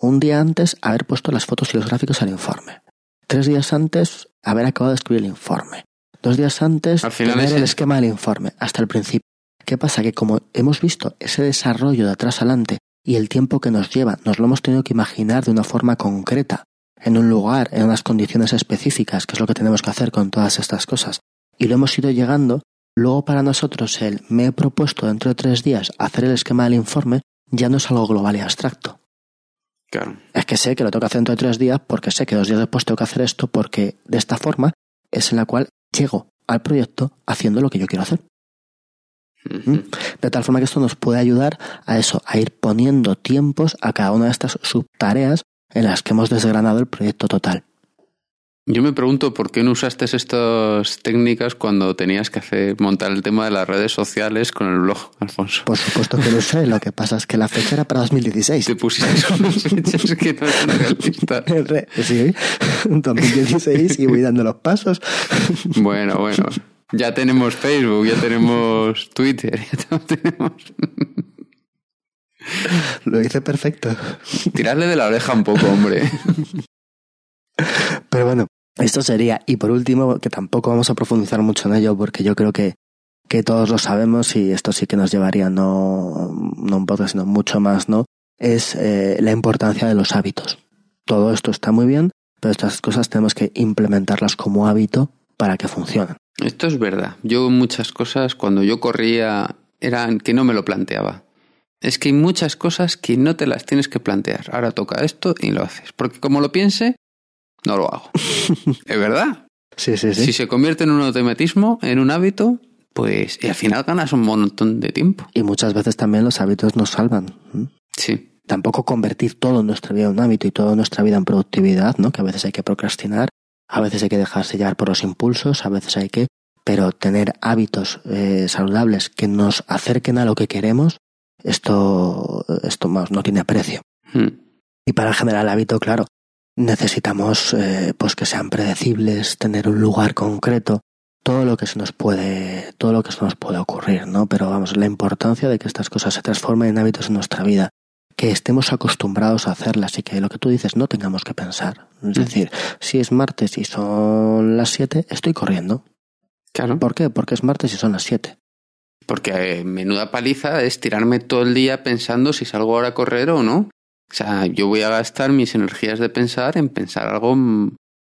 Speaker 1: Un día antes haber puesto las fotos y los gráficos al informe. Tres días antes haber acabado de escribir el informe. Dos días antes
Speaker 2: Al final
Speaker 1: tener
Speaker 2: es
Speaker 1: el- esquema del informe hasta el principio. ¿Qué pasa? Que como hemos visto ese desarrollo de atrás adelante y el tiempo que nos lleva, nos lo hemos tenido que imaginar de una forma concreta, en un lugar, en unas condiciones específicas, que es lo que tenemos que hacer con todas estas cosas. Y lo hemos ido llegando, luego para nosotros el me he propuesto dentro de tres días hacer el esquema del informe ya no es algo global y abstracto.
Speaker 2: Claro.
Speaker 1: Es que sé que lo tengo que hacer dentro de tres días porque sé que dos días después tengo que hacer esto porque de esta forma es en la cual llego al proyecto haciendo lo que yo quiero hacer.
Speaker 2: Ujú.
Speaker 1: De tal forma que esto nos puede ayudar a eso, a ir poniendo tiempos a cada una de estas subtareas en las que hemos desgranado el proyecto total.
Speaker 2: Yo me pregunto por qué no usaste estas técnicas cuando tenías que hacer montar el tema de las redes sociales con el blog, Alfonso.
Speaker 1: Por supuesto que lo sé, lo que pasa es que la fecha era para 2016.
Speaker 2: Te pusiste unas fechas que no eran realistas.
Speaker 1: Re- Sí, 2016 y voy dando los pasos.
Speaker 2: Bueno, bueno. Ya tenemos Facebook, ya tenemos Twitter, ya tenemos...
Speaker 1: Lo hice perfecto.
Speaker 2: Tirarle de la oreja un poco, hombre.
Speaker 1: Pero bueno, esto sería. Y por último, que tampoco vamos a profundizar mucho en ello porque yo creo que, que todos lo sabemos y esto sí que nos llevaría no, no un poco, sino mucho más, ¿no? Es eh, la importancia de los hábitos. Todo esto está muy bien, pero estas cosas tenemos que implementarlas como hábito para que funcionen.
Speaker 2: Esto es verdad. Yo muchas cosas, cuando yo corría, eran que no me lo planteaba. Es que hay muchas cosas que no te las tienes que plantear. Ahora toca esto y lo haces. Porque como lo piense, no lo hago. es verdad.
Speaker 1: Sí, sí, sí.
Speaker 2: Si se convierte en un automatismo, en un hábito, pues y al final ganas un montón de tiempo.
Speaker 1: Y muchas veces también los hábitos nos salvan.
Speaker 2: Sí.
Speaker 1: tampoco convertir todo nuestra vida en un hábito y toda nuestra vida en productividad, ¿no? Que a veces hay que procrastinar, a veces hay que dejarse llevar por los impulsos, a veces hay que, pero tener hábitos eh, saludables que nos acerquen a lo que queremos, esto, esto más no tiene precio.
Speaker 2: Mm.
Speaker 1: Y para generar el hábito, claro, necesitamos eh, pues que sean predecibles, tener un lugar concreto, todo lo que se nos puede, todo lo que se nos puede ocurrir, ¿no? Pero vamos, la importancia de que estas cosas se transformen en hábitos en nuestra vida, que estemos acostumbrados a hacerlas y que lo que tú dices no tengamos que pensar. Es decir, si es martes y son las 7, estoy corriendo.
Speaker 2: Claro.
Speaker 1: ¿Por qué? Porque es martes y son las 7.
Speaker 2: Porque eh, menuda paliza es tirarme todo el día pensando si salgo ahora a correr o no. O sea, yo voy a gastar mis energías de pensar en pensar algo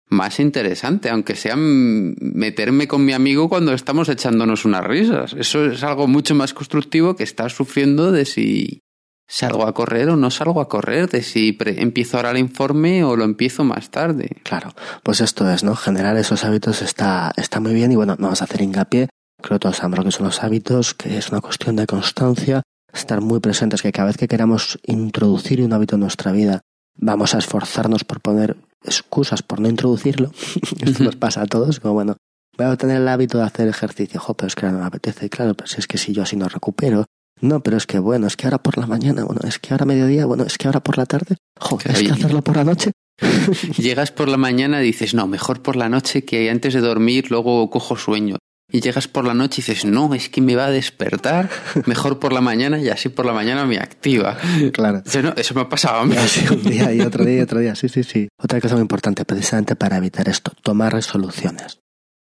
Speaker 2: más interesante, aunque sea meterme con mi amigo cuando estamos echándonos unas risas. Eso es algo mucho más constructivo que estar sufriendo de si salgo a correr o no salgo a correr, de si empiezo ahora el informe o lo empiezo más tarde.
Speaker 1: Claro, pues esto es, ¿no? Generar esos hábitos está, está muy bien y bueno, no vamos a hacer hincapié. Creo que todos sabemos lo que son los hábitos, que es una cuestión de constancia, estar muy presentes, que cada vez que queramos introducir un hábito en nuestra vida, vamos a esforzarnos por poner excusas por no introducirlo. Esto nos pasa a todos, como bueno, voy a tener el hábito de hacer ejercicio, jo, pero es que ahora no me apetece, claro, pero si es que si yo así no recupero. No, pero es que bueno, es que ahora por la mañana, bueno, es que ahora mediodía, bueno, es que ahora por la tarde, jo, es que hacerlo por la noche.
Speaker 2: Llegas por la mañana y dices, no, mejor por la noche que antes de dormir luego cojo sueño. Y llegas por la noche y dices, no, es que me va a despertar mejor por la mañana y así por la mañana me activa.
Speaker 1: Claro.
Speaker 2: No, eso me ha pasado a mí.
Speaker 1: Sí, un día y otro día y otro día, sí, sí, sí. Otra cosa muy importante, precisamente para evitar esto, tomar resoluciones.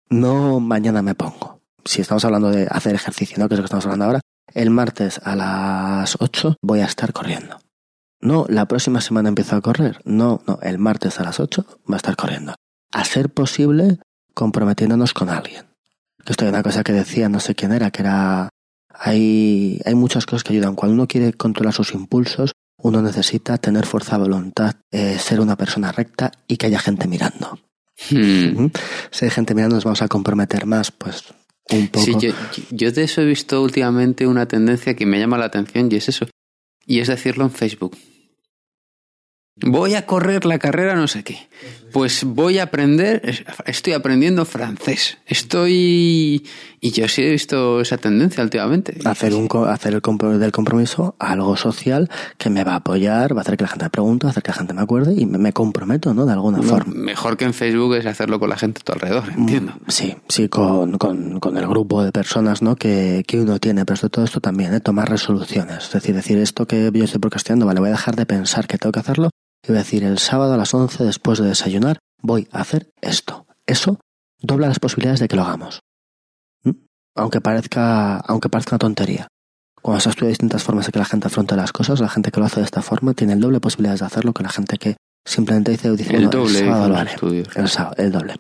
Speaker 1: No mañana me pongo. Si estamos hablando de hacer ejercicio, ¿no? Que es lo que estamos hablando ahora, el martes a las 8 voy a estar corriendo. No, la próxima semana empiezo a correr. No, no, el martes a las 8 va a estar corriendo. A ser posible, comprometiéndonos con alguien. Que esto es una cosa que decía, no sé quién era, que era... Hay, hay muchas cosas que ayudan. Cuando uno quiere controlar sus impulsos, uno necesita tener fuerza de voluntad, eh, ser una persona recta y que haya gente mirando.
Speaker 2: Hmm.
Speaker 1: ¿Mm? Si hay gente mirando, nos vamos a comprometer más, pues un poco.
Speaker 2: Sí, yo, yo de eso he visto últimamente una tendencia que me llama la atención y es eso. Y es decirlo en Facebook. Voy a correr la carrera no sé qué. Pues voy a aprender, estoy aprendiendo francés. Estoy... Y yo sí he visto esa tendencia últimamente.
Speaker 1: Hacer, un, hacer el del compromiso algo social que me va a apoyar, va a hacer que la gente me pregunte, va a hacer que la gente me acuerde y me, comprometo, ¿no? De alguna forma.
Speaker 2: Mejor que en Facebook es hacerlo con la gente a tu alrededor, mm, entiendo.
Speaker 1: Sí, sí, con, con, con el grupo de personas, ¿no? Que, que uno tiene. Pero sobre todo esto también, ¿eh? Tomar resoluciones. Es decir, decir esto que yo estoy procrastinando, vale, voy a dejar de pensar que tengo que hacerlo y voy a decir, el sábado a las 11 después de desayunar voy a hacer esto. Eso dobla las posibilidades de que lo hagamos. ¿Mm? Aunque parezca, aunque parezca una tontería. Cuando se estudia distintas formas de que la gente afronta las cosas, la gente que lo hace de esta forma tiene el doble de posibilidades de hacerlo que la gente que simplemente dice,
Speaker 2: el doble, el sábado
Speaker 1: El, sábado, el doble.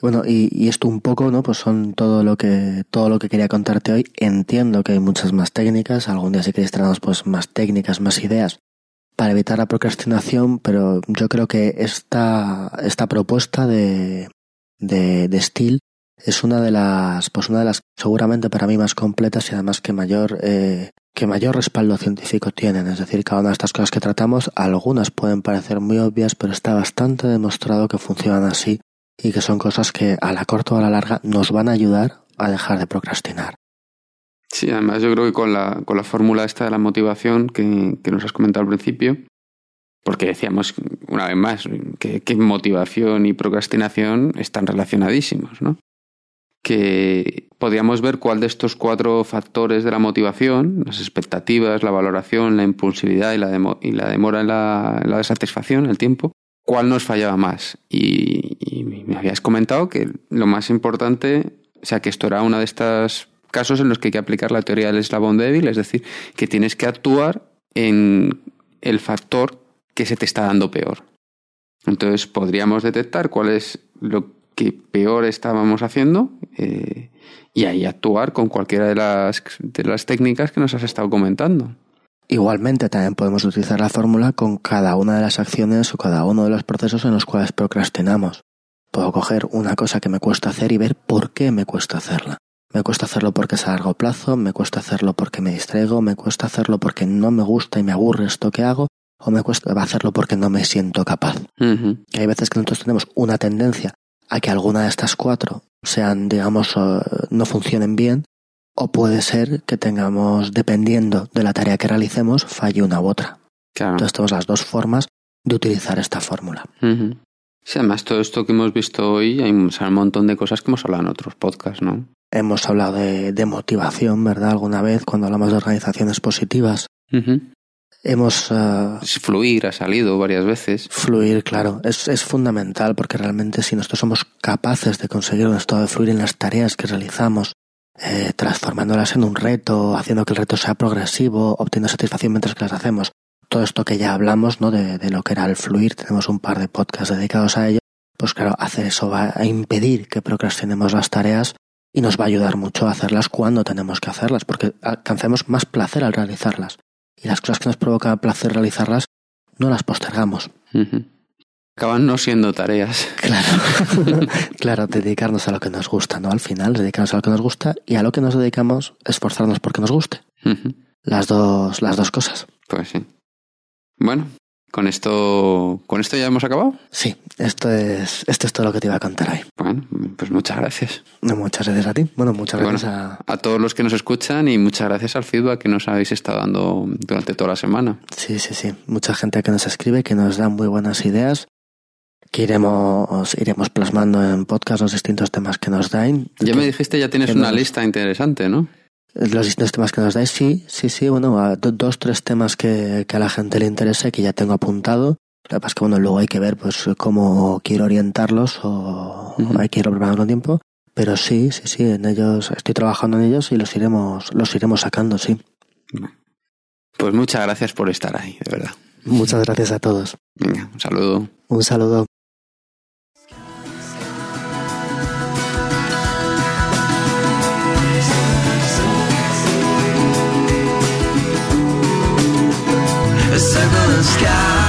Speaker 1: Bueno, y, y, esto un poco, ¿no? Pues son todo lo que, todo lo que quería contarte hoy. Entiendo que hay muchas más técnicas. Algún día si queréis traernos pues más técnicas, más ideas para evitar la procrastinación, pero yo creo que esta, esta propuesta de, de, de Steel es una de las, pues una de las seguramente para mí más completas y además que mayor, eh, que mayor respaldo científico tienen. Es decir, cada una de estas cosas que tratamos, algunas pueden parecer muy obvias, pero está bastante demostrado que funcionan así y que son cosas que a la corta o a la larga nos van a ayudar a dejar de procrastinar.
Speaker 2: Sí, además yo creo que con la, con la fórmula esta de la motivación que, que, nos has comentado al principio, porque decíamos una vez más que, motivación y procrastinación están relacionadísimos, ¿no? Que podríamos ver cuál de estos cuatro factores de la motivación, las expectativas, la valoración, la impulsividad y la, y la demora en la, en la, satisfacción, el tiempo, cuál nos fallaba más. Y, y me habías comentado que lo más importante, o sea, que esto era una de estas casos en los que hay que aplicar la teoría del eslabón débil, es decir, que tienes que actuar en el factor que se te está dando peor. Entonces podríamos detectar cuál es lo que peor estábamos haciendo eh, y ahí actuar con cualquiera de las, de las técnicas que nos has estado comentando.
Speaker 1: Igualmente también podemos utilizar la fórmula con cada una de las acciones o cada uno de los procesos en los cuales procrastinamos. Puedo coger una cosa que me cuesta hacer y ver por qué me cuesta hacerla. Me cuesta hacerlo porque es a largo plazo, me cuesta hacerlo porque me distraigo, me cuesta hacerlo porque no me gusta y me aburre esto que hago, o me cuesta hacerlo porque no me siento capaz. Que hay veces que nosotros tenemos una tendencia a que alguna de estas cuatro sean, digamos, no funcionen bien, o puede ser que tengamos, dependiendo de la tarea que realicemos, falle una u otra. Entonces tenemos las dos formas de utilizar esta fórmula.
Speaker 2: Sí, además todo esto que hemos visto hoy, hay un montón de cosas que hemos hablado en otros podcasts, ¿no?
Speaker 1: Hemos hablado de, motivación, ¿verdad? Alguna vez cuando hablamos de organizaciones positivas. Hemos... Uh,
Speaker 2: fluir ha salido varias veces.
Speaker 1: Fluir, claro. Es, es fundamental porque realmente si nosotros somos capaces de conseguir un estado de fluir en las tareas que realizamos, eh, transformándolas en un reto, haciendo que el reto sea progresivo, obteniendo satisfacción mientras que las hacemos. Todo esto que ya hablamos, ¿no? De, de lo que era el fluir, tenemos un par de podcasts dedicados a ello. Pues claro, hacer eso va a impedir que procrastinemos las tareas y nos va a ayudar mucho a hacerlas cuando tenemos que hacerlas, porque alcancemos más placer al realizarlas. Y las cosas que nos provoca placer realizarlas, no las postergamos.
Speaker 2: Acaban no siendo tareas.
Speaker 1: Claro, claro, dedicarnos a lo que nos gusta, ¿no? Al final, dedicarnos a lo que nos gusta y a lo que nos dedicamos, esforzarnos porque nos guste. Las dos, las dos cosas.
Speaker 2: Pues sí. Bueno, ¿Con esto, ¿Con esto ya hemos acabado?
Speaker 1: Sí, esto es, esto es todo lo que te iba a contar hoy.
Speaker 2: Bueno, pues muchas gracias.
Speaker 1: muchas gracias a ti. Bueno, muchas gracias a...
Speaker 2: a... todos los que nos escuchan y muchas gracias al feedback que nos habéis estado dando durante toda la semana.
Speaker 1: Sí, sí, sí. Mucha gente que nos escribe, que nos da muy buenas ideas, que iremos, iremos plasmando en podcast los distintos temas que nos dan.
Speaker 2: Ya me dijiste, ya tienes una lista interesante, ¿no?
Speaker 1: Los distintos temas que nos dais, sí, sí, sí, bueno, dos, tres temas que, que, a la gente le interese, que ya tengo apuntado. Lo que pasa es que, bueno, luego hay que ver, pues, cómo quiero orientarlos o hay que ir preparando con tiempo. Pero sí, sí, sí, en ellos, estoy trabajando en ellos y los iremos, los iremos sacando, sí.
Speaker 2: Pues muchas gracias por estar ahí, de verdad.
Speaker 1: Muchas gracias a todos.
Speaker 2: Venga, un saludo.
Speaker 1: Un saludo. Circle